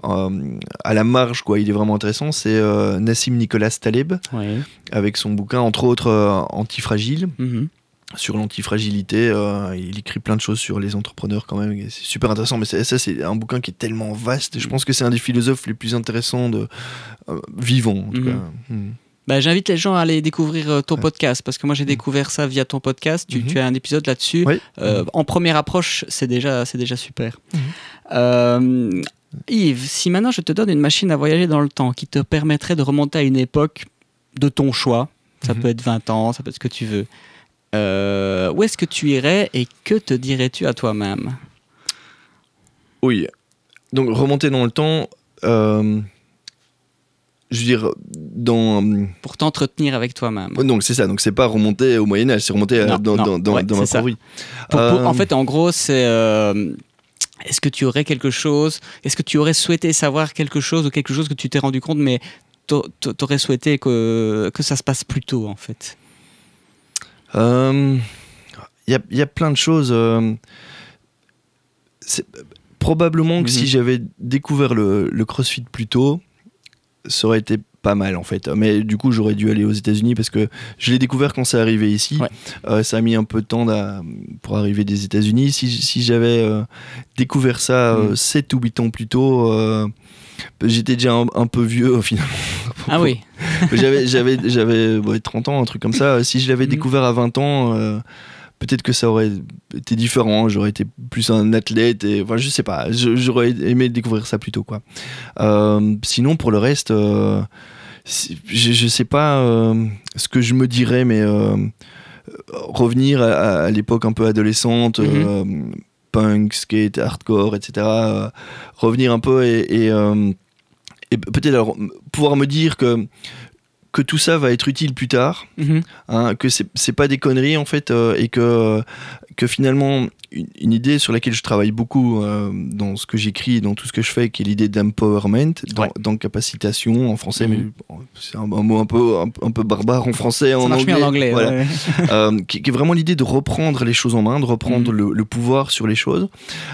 euh, à la marge, quoi. Il est vraiment intéressant. C'est euh, Nassim Nicolas Taleb, avec son bouquin, entre autres, Antifragile. Mhm. Sur l'antifragilité, il écrit plein de choses sur les entrepreneurs quand même. C'est super intéressant, mais ça, c'est un bouquin qui est tellement vaste. je pense que c'est un des philosophes les plus intéressants de vivants. En tout mhm. cas. Mhm. Bah, j'invite les gens à aller découvrir euh, ton podcast parce que moi j'ai mm. découvert ça via ton podcast. Tu, mm-hmm. as un épisode là-dessus. Euh, en première approche, c'est déjà, déjà super. Mm-hmm. Euh, Yves, si maintenant je te donne une machine à voyager dans le temps qui te permettrait de remonter à une époque de ton choix, ça mm-hmm. peut être 20 ans, ça peut être ce que tu veux, où est-ce que tu irais et que te dirais-tu à toi-même? Oui. Donc remonter dans le temps je veux dire, dans. Pour t'entretenir avec toi-même. Donc c'est ça, donc c'est pas remonter au Moyen-Âge, c'est remonter dans, dans, dans, ma vie. en fait, en gros, c'est. Euh, est-ce que tu aurais quelque chose Est-ce que tu aurais souhaité savoir quelque chose ou quelque chose que tu t'es rendu compte, mais tu aurais souhaité que, que ça se passe plus tôt, en fait? Il euh, y, a, y, a, plein de choses. Euh, probablement que si mhm. j'avais découvert le, le, CrossFit plus tôt, ça aurait été pas mal en fait. Mais du coup, j'aurais dû aller aux États-Unis parce que je l'ai découvert quand c'est arrivé ici. Euh, ça a mis un peu de temps pour arriver des États-Unis. Si, si j'avais euh, découvert ça 7 mm. euh, ou 8 ans plus tôt, j'étais déjà un, peu vieux finalement. Ah oui. j'avais j'avais j'avais 30 ans, un truc comme ça. Si je l'avais mm. découvert à 20 ans peut-être que ça aurait été différent, j'aurais été plus un athlète, et enfin, je sais pas, j'aurais aimé découvrir ça plus tôt, quoi. sinon, pour le reste, je, ne sais pas euh, ce que je me dirais, mais euh, revenir à, l'époque un peu adolescente, mhm. euh, punk, skate, hardcore, etc. revenir un peu et, et peut-être pouvoir me dire que que tout ça va être utile plus tard, mhm. hein, que c'est pas des conneries en fait, euh, et que, que finalement, une, idée sur laquelle je travaille beaucoup euh, dans ce que j'écris et dans tout ce que je fais, qui est l'idée d'empowerment, d'encapacitation en français, mais mhm. c'est un, mot un peu, un, peu barbare en français, en anglais. en anglais. Euh, qui, est vraiment l'idée de reprendre les choses en main, de reprendre mhm. le, pouvoir sur les choses.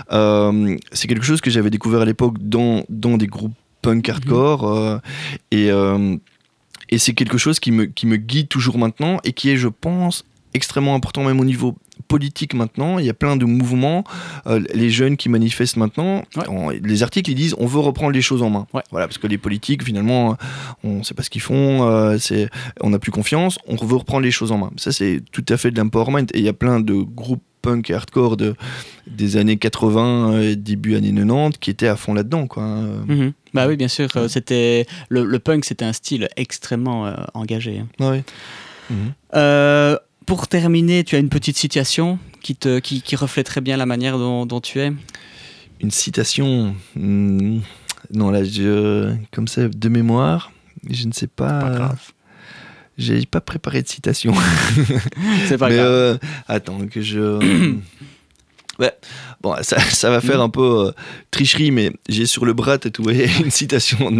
c'est quelque chose que j'avais découvert à l'époque dans, dans des groupes punk hardcore et et c'est quelque chose qui me, qui me guide toujours maintenant et qui est, je pense, extrêmement important même au niveau politique maintenant. Il y a plein de mouvements. Euh, les jeunes qui manifestent maintenant, les articles ils disent on veut reprendre les choses en main. Voilà, parce que les politiques finalement, on ne sait pas ce qu'ils font, euh, c'est, on n'a plus confiance, on veut reprendre les choses en main. Ça c'est tout à fait de l'empowerment et il y a plein de groupes punk et hardcore de, des années 80 et début années 90 qui étaient à fond là-dedans. Quoi. Mhm. Bah oui, bien sûr. C'était, le, punk, c'était un style extrêmement euh, engagé. Oui. Mhm. Euh, pour terminer, tu as une petite citation qui, te, qui, qui reflète très bien la manière dont, dont tu es Une citation hmm, Non, là, je, comme ça, de mémoire, je ne sais pas. Pas grave. J'ai pas préparé de citation. C'est pas grave. Euh, attends, que je. ouais. Bon, ça, ça, va faire mm. un peu euh, tricherie, mais j'ai sur le bras tatoué une citation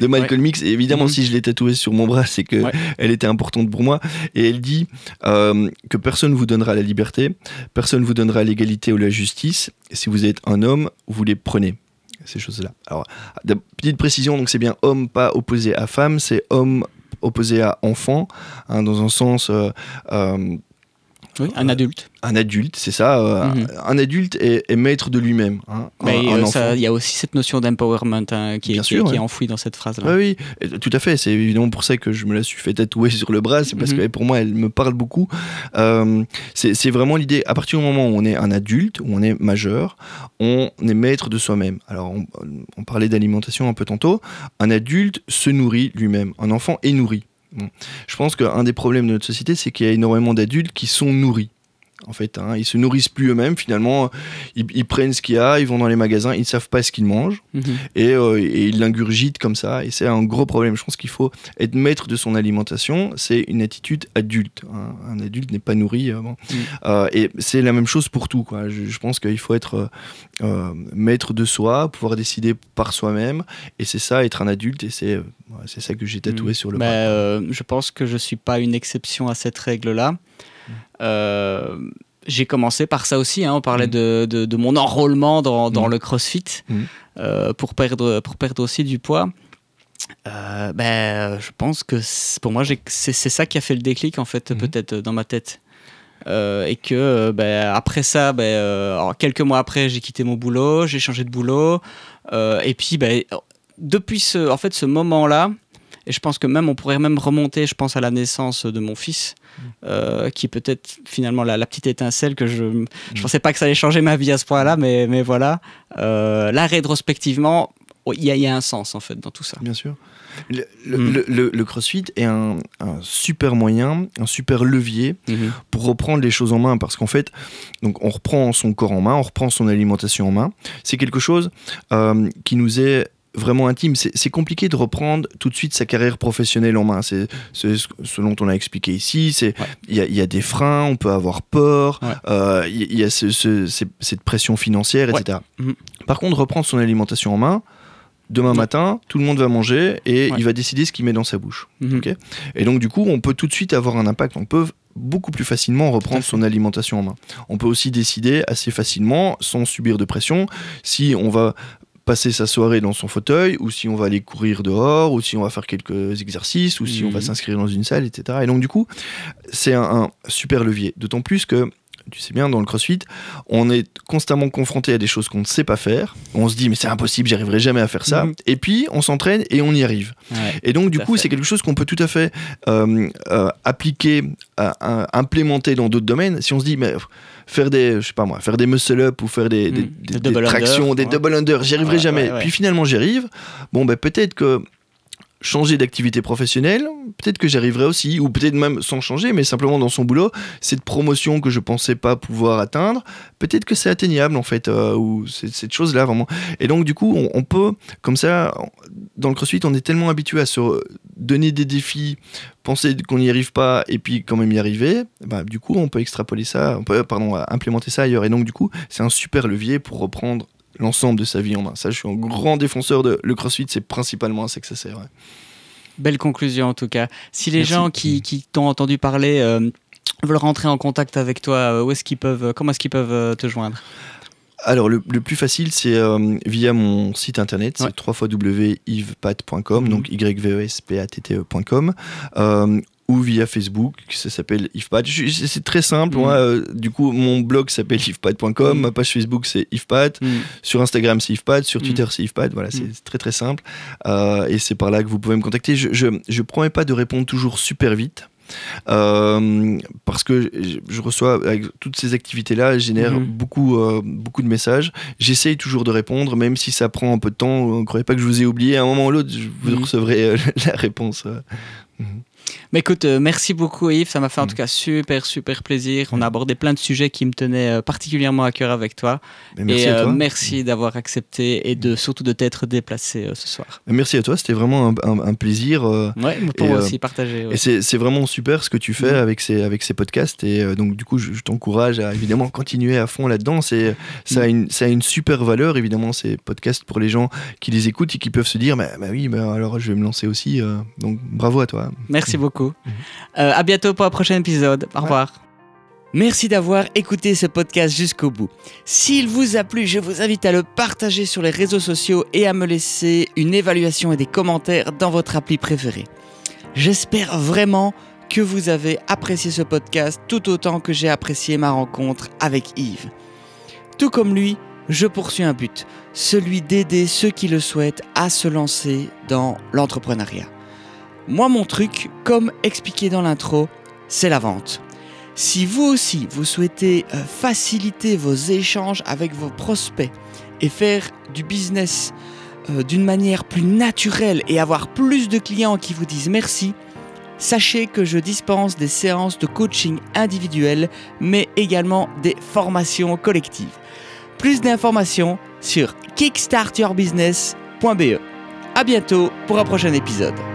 de Malcolm X. Et évidemment, mm. si je l'ai tatouée sur mon bras, c'est que elle était importante pour moi. Et elle dit euh, que personne vous donnera la liberté, personne vous donnera l'égalité ou la justice. Et si vous êtes un homme, vous les prenez ces choses-là. Alors, petite précision, donc c'est bien homme pas opposé à femme, c'est homme opposé à enfant, hein, dans un sens euh, oui, un adulte. Un adulte, c'est ça. Euh, mhm. Un adulte est, maître de lui-même. Hein, il y a aussi cette notion d'empowerment hein, qui, est, qui, est enfouie dans cette phrase-là. Oui, tout à fait. C'est évidemment pour ça que je me la suis fait tatouer sur le bras. C'est parce mhm. que pour moi, elle me parle beaucoup. Euh, c'est vraiment l'idée, à partir du moment où on est un adulte, où on est majeur, on est maître de soi-même. Alors, on, on parlait d'alimentation un peu tantôt. Un adulte se nourrit lui-même. Un enfant est nourri. Je pense qu'un des problèmes de notre société, c'est qu'il y a énormément d'adultes qui sont nourris en fait. Hein. Ils se nourrissent plus eux-mêmes, finalement. Ils, prennent ce qu'il y a, ils vont dans les magasins, ils ne savent pas ce qu'ils mangent mhm. euh, et, ils l'ingurgitent comme ça. Et c'est un gros problème. Je pense qu'il faut être maître de son alimentation. C'est une attitude adulte. Hein. Un adulte n'est pas nourri. Euh, euh, et c'est la même chose pour tout. Quoi. Je, pense qu'il faut être maître de soi, pouvoir décider par soi-même. Et c'est ça, être un adulte. Et c'est c'est ça que j'ai tatoué mhm. sur le bras. je pense que je ne suis pas une exception à cette règle-là. Euh, j'ai commencé par ça aussi. Hein. On parlait mm. de, de, mon enrôlement dans, dans mm. le CrossFit mm. euh, pour, perdre, pour perdre aussi du poids. Euh, ben, je pense que pour moi, c'est ça qui a fait le déclic, en fait, peut-être dans ma tête. et que ben, après ça, ben, quelques mois après, j'ai quitté mon boulot, j'ai changé de boulot. et puis, ben, depuis ce, en fait, ce moment-là, et je pense que même on pourrait même remonter, je pense à la naissance de mon fils, euh, qui peut-être finalement la, petite étincelle que je ne mm. pensais pas que ça allait changer ma vie à ce point-là, mais, mais voilà. Euh, là, rétrospectivement, oh, il y, a un sens en fait dans tout ça. Bien sûr. Le, le, mm. CrossFit est un, super moyen, un super levier mm-hmm. pour reprendre les choses en main parce qu'en fait, donc on reprend son corps en main, on reprend son alimentation en main. C'est quelque chose euh, qui nous est vraiment intime. C'est compliqué de reprendre tout de suite sa carrière professionnelle en main. C'est ce dont on a expliqué ici. Il y, a, des freins, on peut avoir peur, euh, il y, a cette pression financière, etc. Mhm. Par contre, reprendre son alimentation en main, demain matin, tout le monde va manger et il va décider ce qu'il met dans sa bouche. Mhm. et donc, du coup, on peut tout de suite avoir un impact. On peut beaucoup plus facilement reprendre son alimentation en main. On peut aussi décider assez facilement, sans subir de pression, si on va passer sa soirée dans son fauteuil, ou si on va aller courir dehors, ou si on va faire quelques exercices, ou si on va mhm. s'inscrire dans une salle, etc. Et donc du coup, c'est un, super levier. D'autant plus que tu sais bien, dans le crossfit, on est constamment confronté à des choses qu'on ne sait pas faire. On se dit, mais c'est impossible, j'y arriverai jamais à faire ça. Mhm. Et puis, on s'entraîne et on y arrive. et donc, du coup, c'est quelque chose qu'on peut tout à fait euh, euh, appliquer, implémenter dans d'autres domaines. Si on se dit, mais faire des, je sais pas moi, faire des muscle up ou faire des, hmm. tractions, des double under, j'y arriverai jamais. Puis finalement j'y arrive. Bon ben peut-être que changer d'activité professionnelle, peut-être que j'arriverai aussi, ou peut-être même sans changer, mais simplement dans son boulot, cette promotion que je pensais pas pouvoir atteindre, peut-être que c'est atteignable en fait, euh, ou cette chose-là vraiment. Et donc du coup, on, peut, comme ça, dans le CrossFit, on est tellement habitué à se donner des défis, penser qu'on n'y arrive pas, et puis quand même y arriver, bah, du coup, on peut extrapoler ça, on peut, pardon, implémenter ça ailleurs. Et donc du coup, c'est un super levier pour reprendre l'ensemble de sa vie en main. Ça, je suis un grand défenseur de le CrossFit, c'est principalement à ça que ça sert. Belle conclusion en tout cas. Si les gens qui, t'ont entendu parler euh, veulent rentrer en contact avec toi, euh, où est-ce qu'ils peuvent, comment est-ce qu'ils peuvent euh, te joindre? Alors, le, plus facile, c'est via mon site internet, c'est www.yvespat.com, donc y v ou via Facebook, ça s'appelle ifpad. C'est très simple. Mm. Euh, du coup, mon blog s'appelle ifpad.com, mm. ma page Facebook c'est ifpad, mm. sur Instagram c'est ifpad, sur Twitter c'est ifpad. Voilà, c'est très très simple. Euh, et c'est par là que vous pouvez me contacter. Je, je, promets pas de répondre toujours super vite. Euh, parce que je, reçois avec toutes ces activités là génère mm-hmm. beaucoup beaucoup de messages j'essaye toujours de répondre même si ça prend un peu de temps ne croyez pas que je vous ai oublié à un moment ou l'autre vous recevrez la réponse mm-hmm. Mais écoute, euh, merci beaucoup Yves, ça m'a fait en mm. tout cas super super plaisir. On a abordé plein de sujets qui me tenaient euh, particulièrement à cœur avec toi. merci et euh, merci d'avoir accepté et de surtout de t'être déplacé ce soir. Merci à toi, c'était vraiment un, plaisir. ouais, pour moi aussi partager. Et c'est vraiment super ce que tu fais avec, ces, avec ces podcasts. Et donc du coup, je, t'encourage à évidemment continuer à fond là-dedans. Ça, a une, ça a une super valeur, évidemment, ces podcasts pour les gens qui les écoutent et qui peuvent se dire, bah, bah oui, bah, alors je vais me lancer aussi. donc bravo à toi. Merci beaucoup. Mhm. Euh, à bientôt pour un prochain épisode. Au revoir. Merci d'avoir écouté ce podcast jusqu'au bout. S'il vous a plu, je vous invite à le partager sur les réseaux sociaux et à me laisser une évaluation et des commentaires dans votre appli préférée. J'espère vraiment que vous avez apprécié ce podcast tout autant que j'ai apprécié ma rencontre avec Yves. Tout comme lui, je poursuis un but, celui d'aider ceux qui le souhaitent à se lancer dans l'entrepreneuriat. Moi, mon truc, comme expliqué dans l'intro, c'est la vente. Si vous aussi, vous souhaitez euh, faciliter vos échanges avec vos prospects et faire du business euh, d'une manière plus naturelle et avoir plus de clients qui vous disent merci, sachez que je dispense des séances de coaching individuel, mais également des formations collectives. Plus d'informations sur kickstartyourbusiness.be. À bientôt pour un prochain épisode.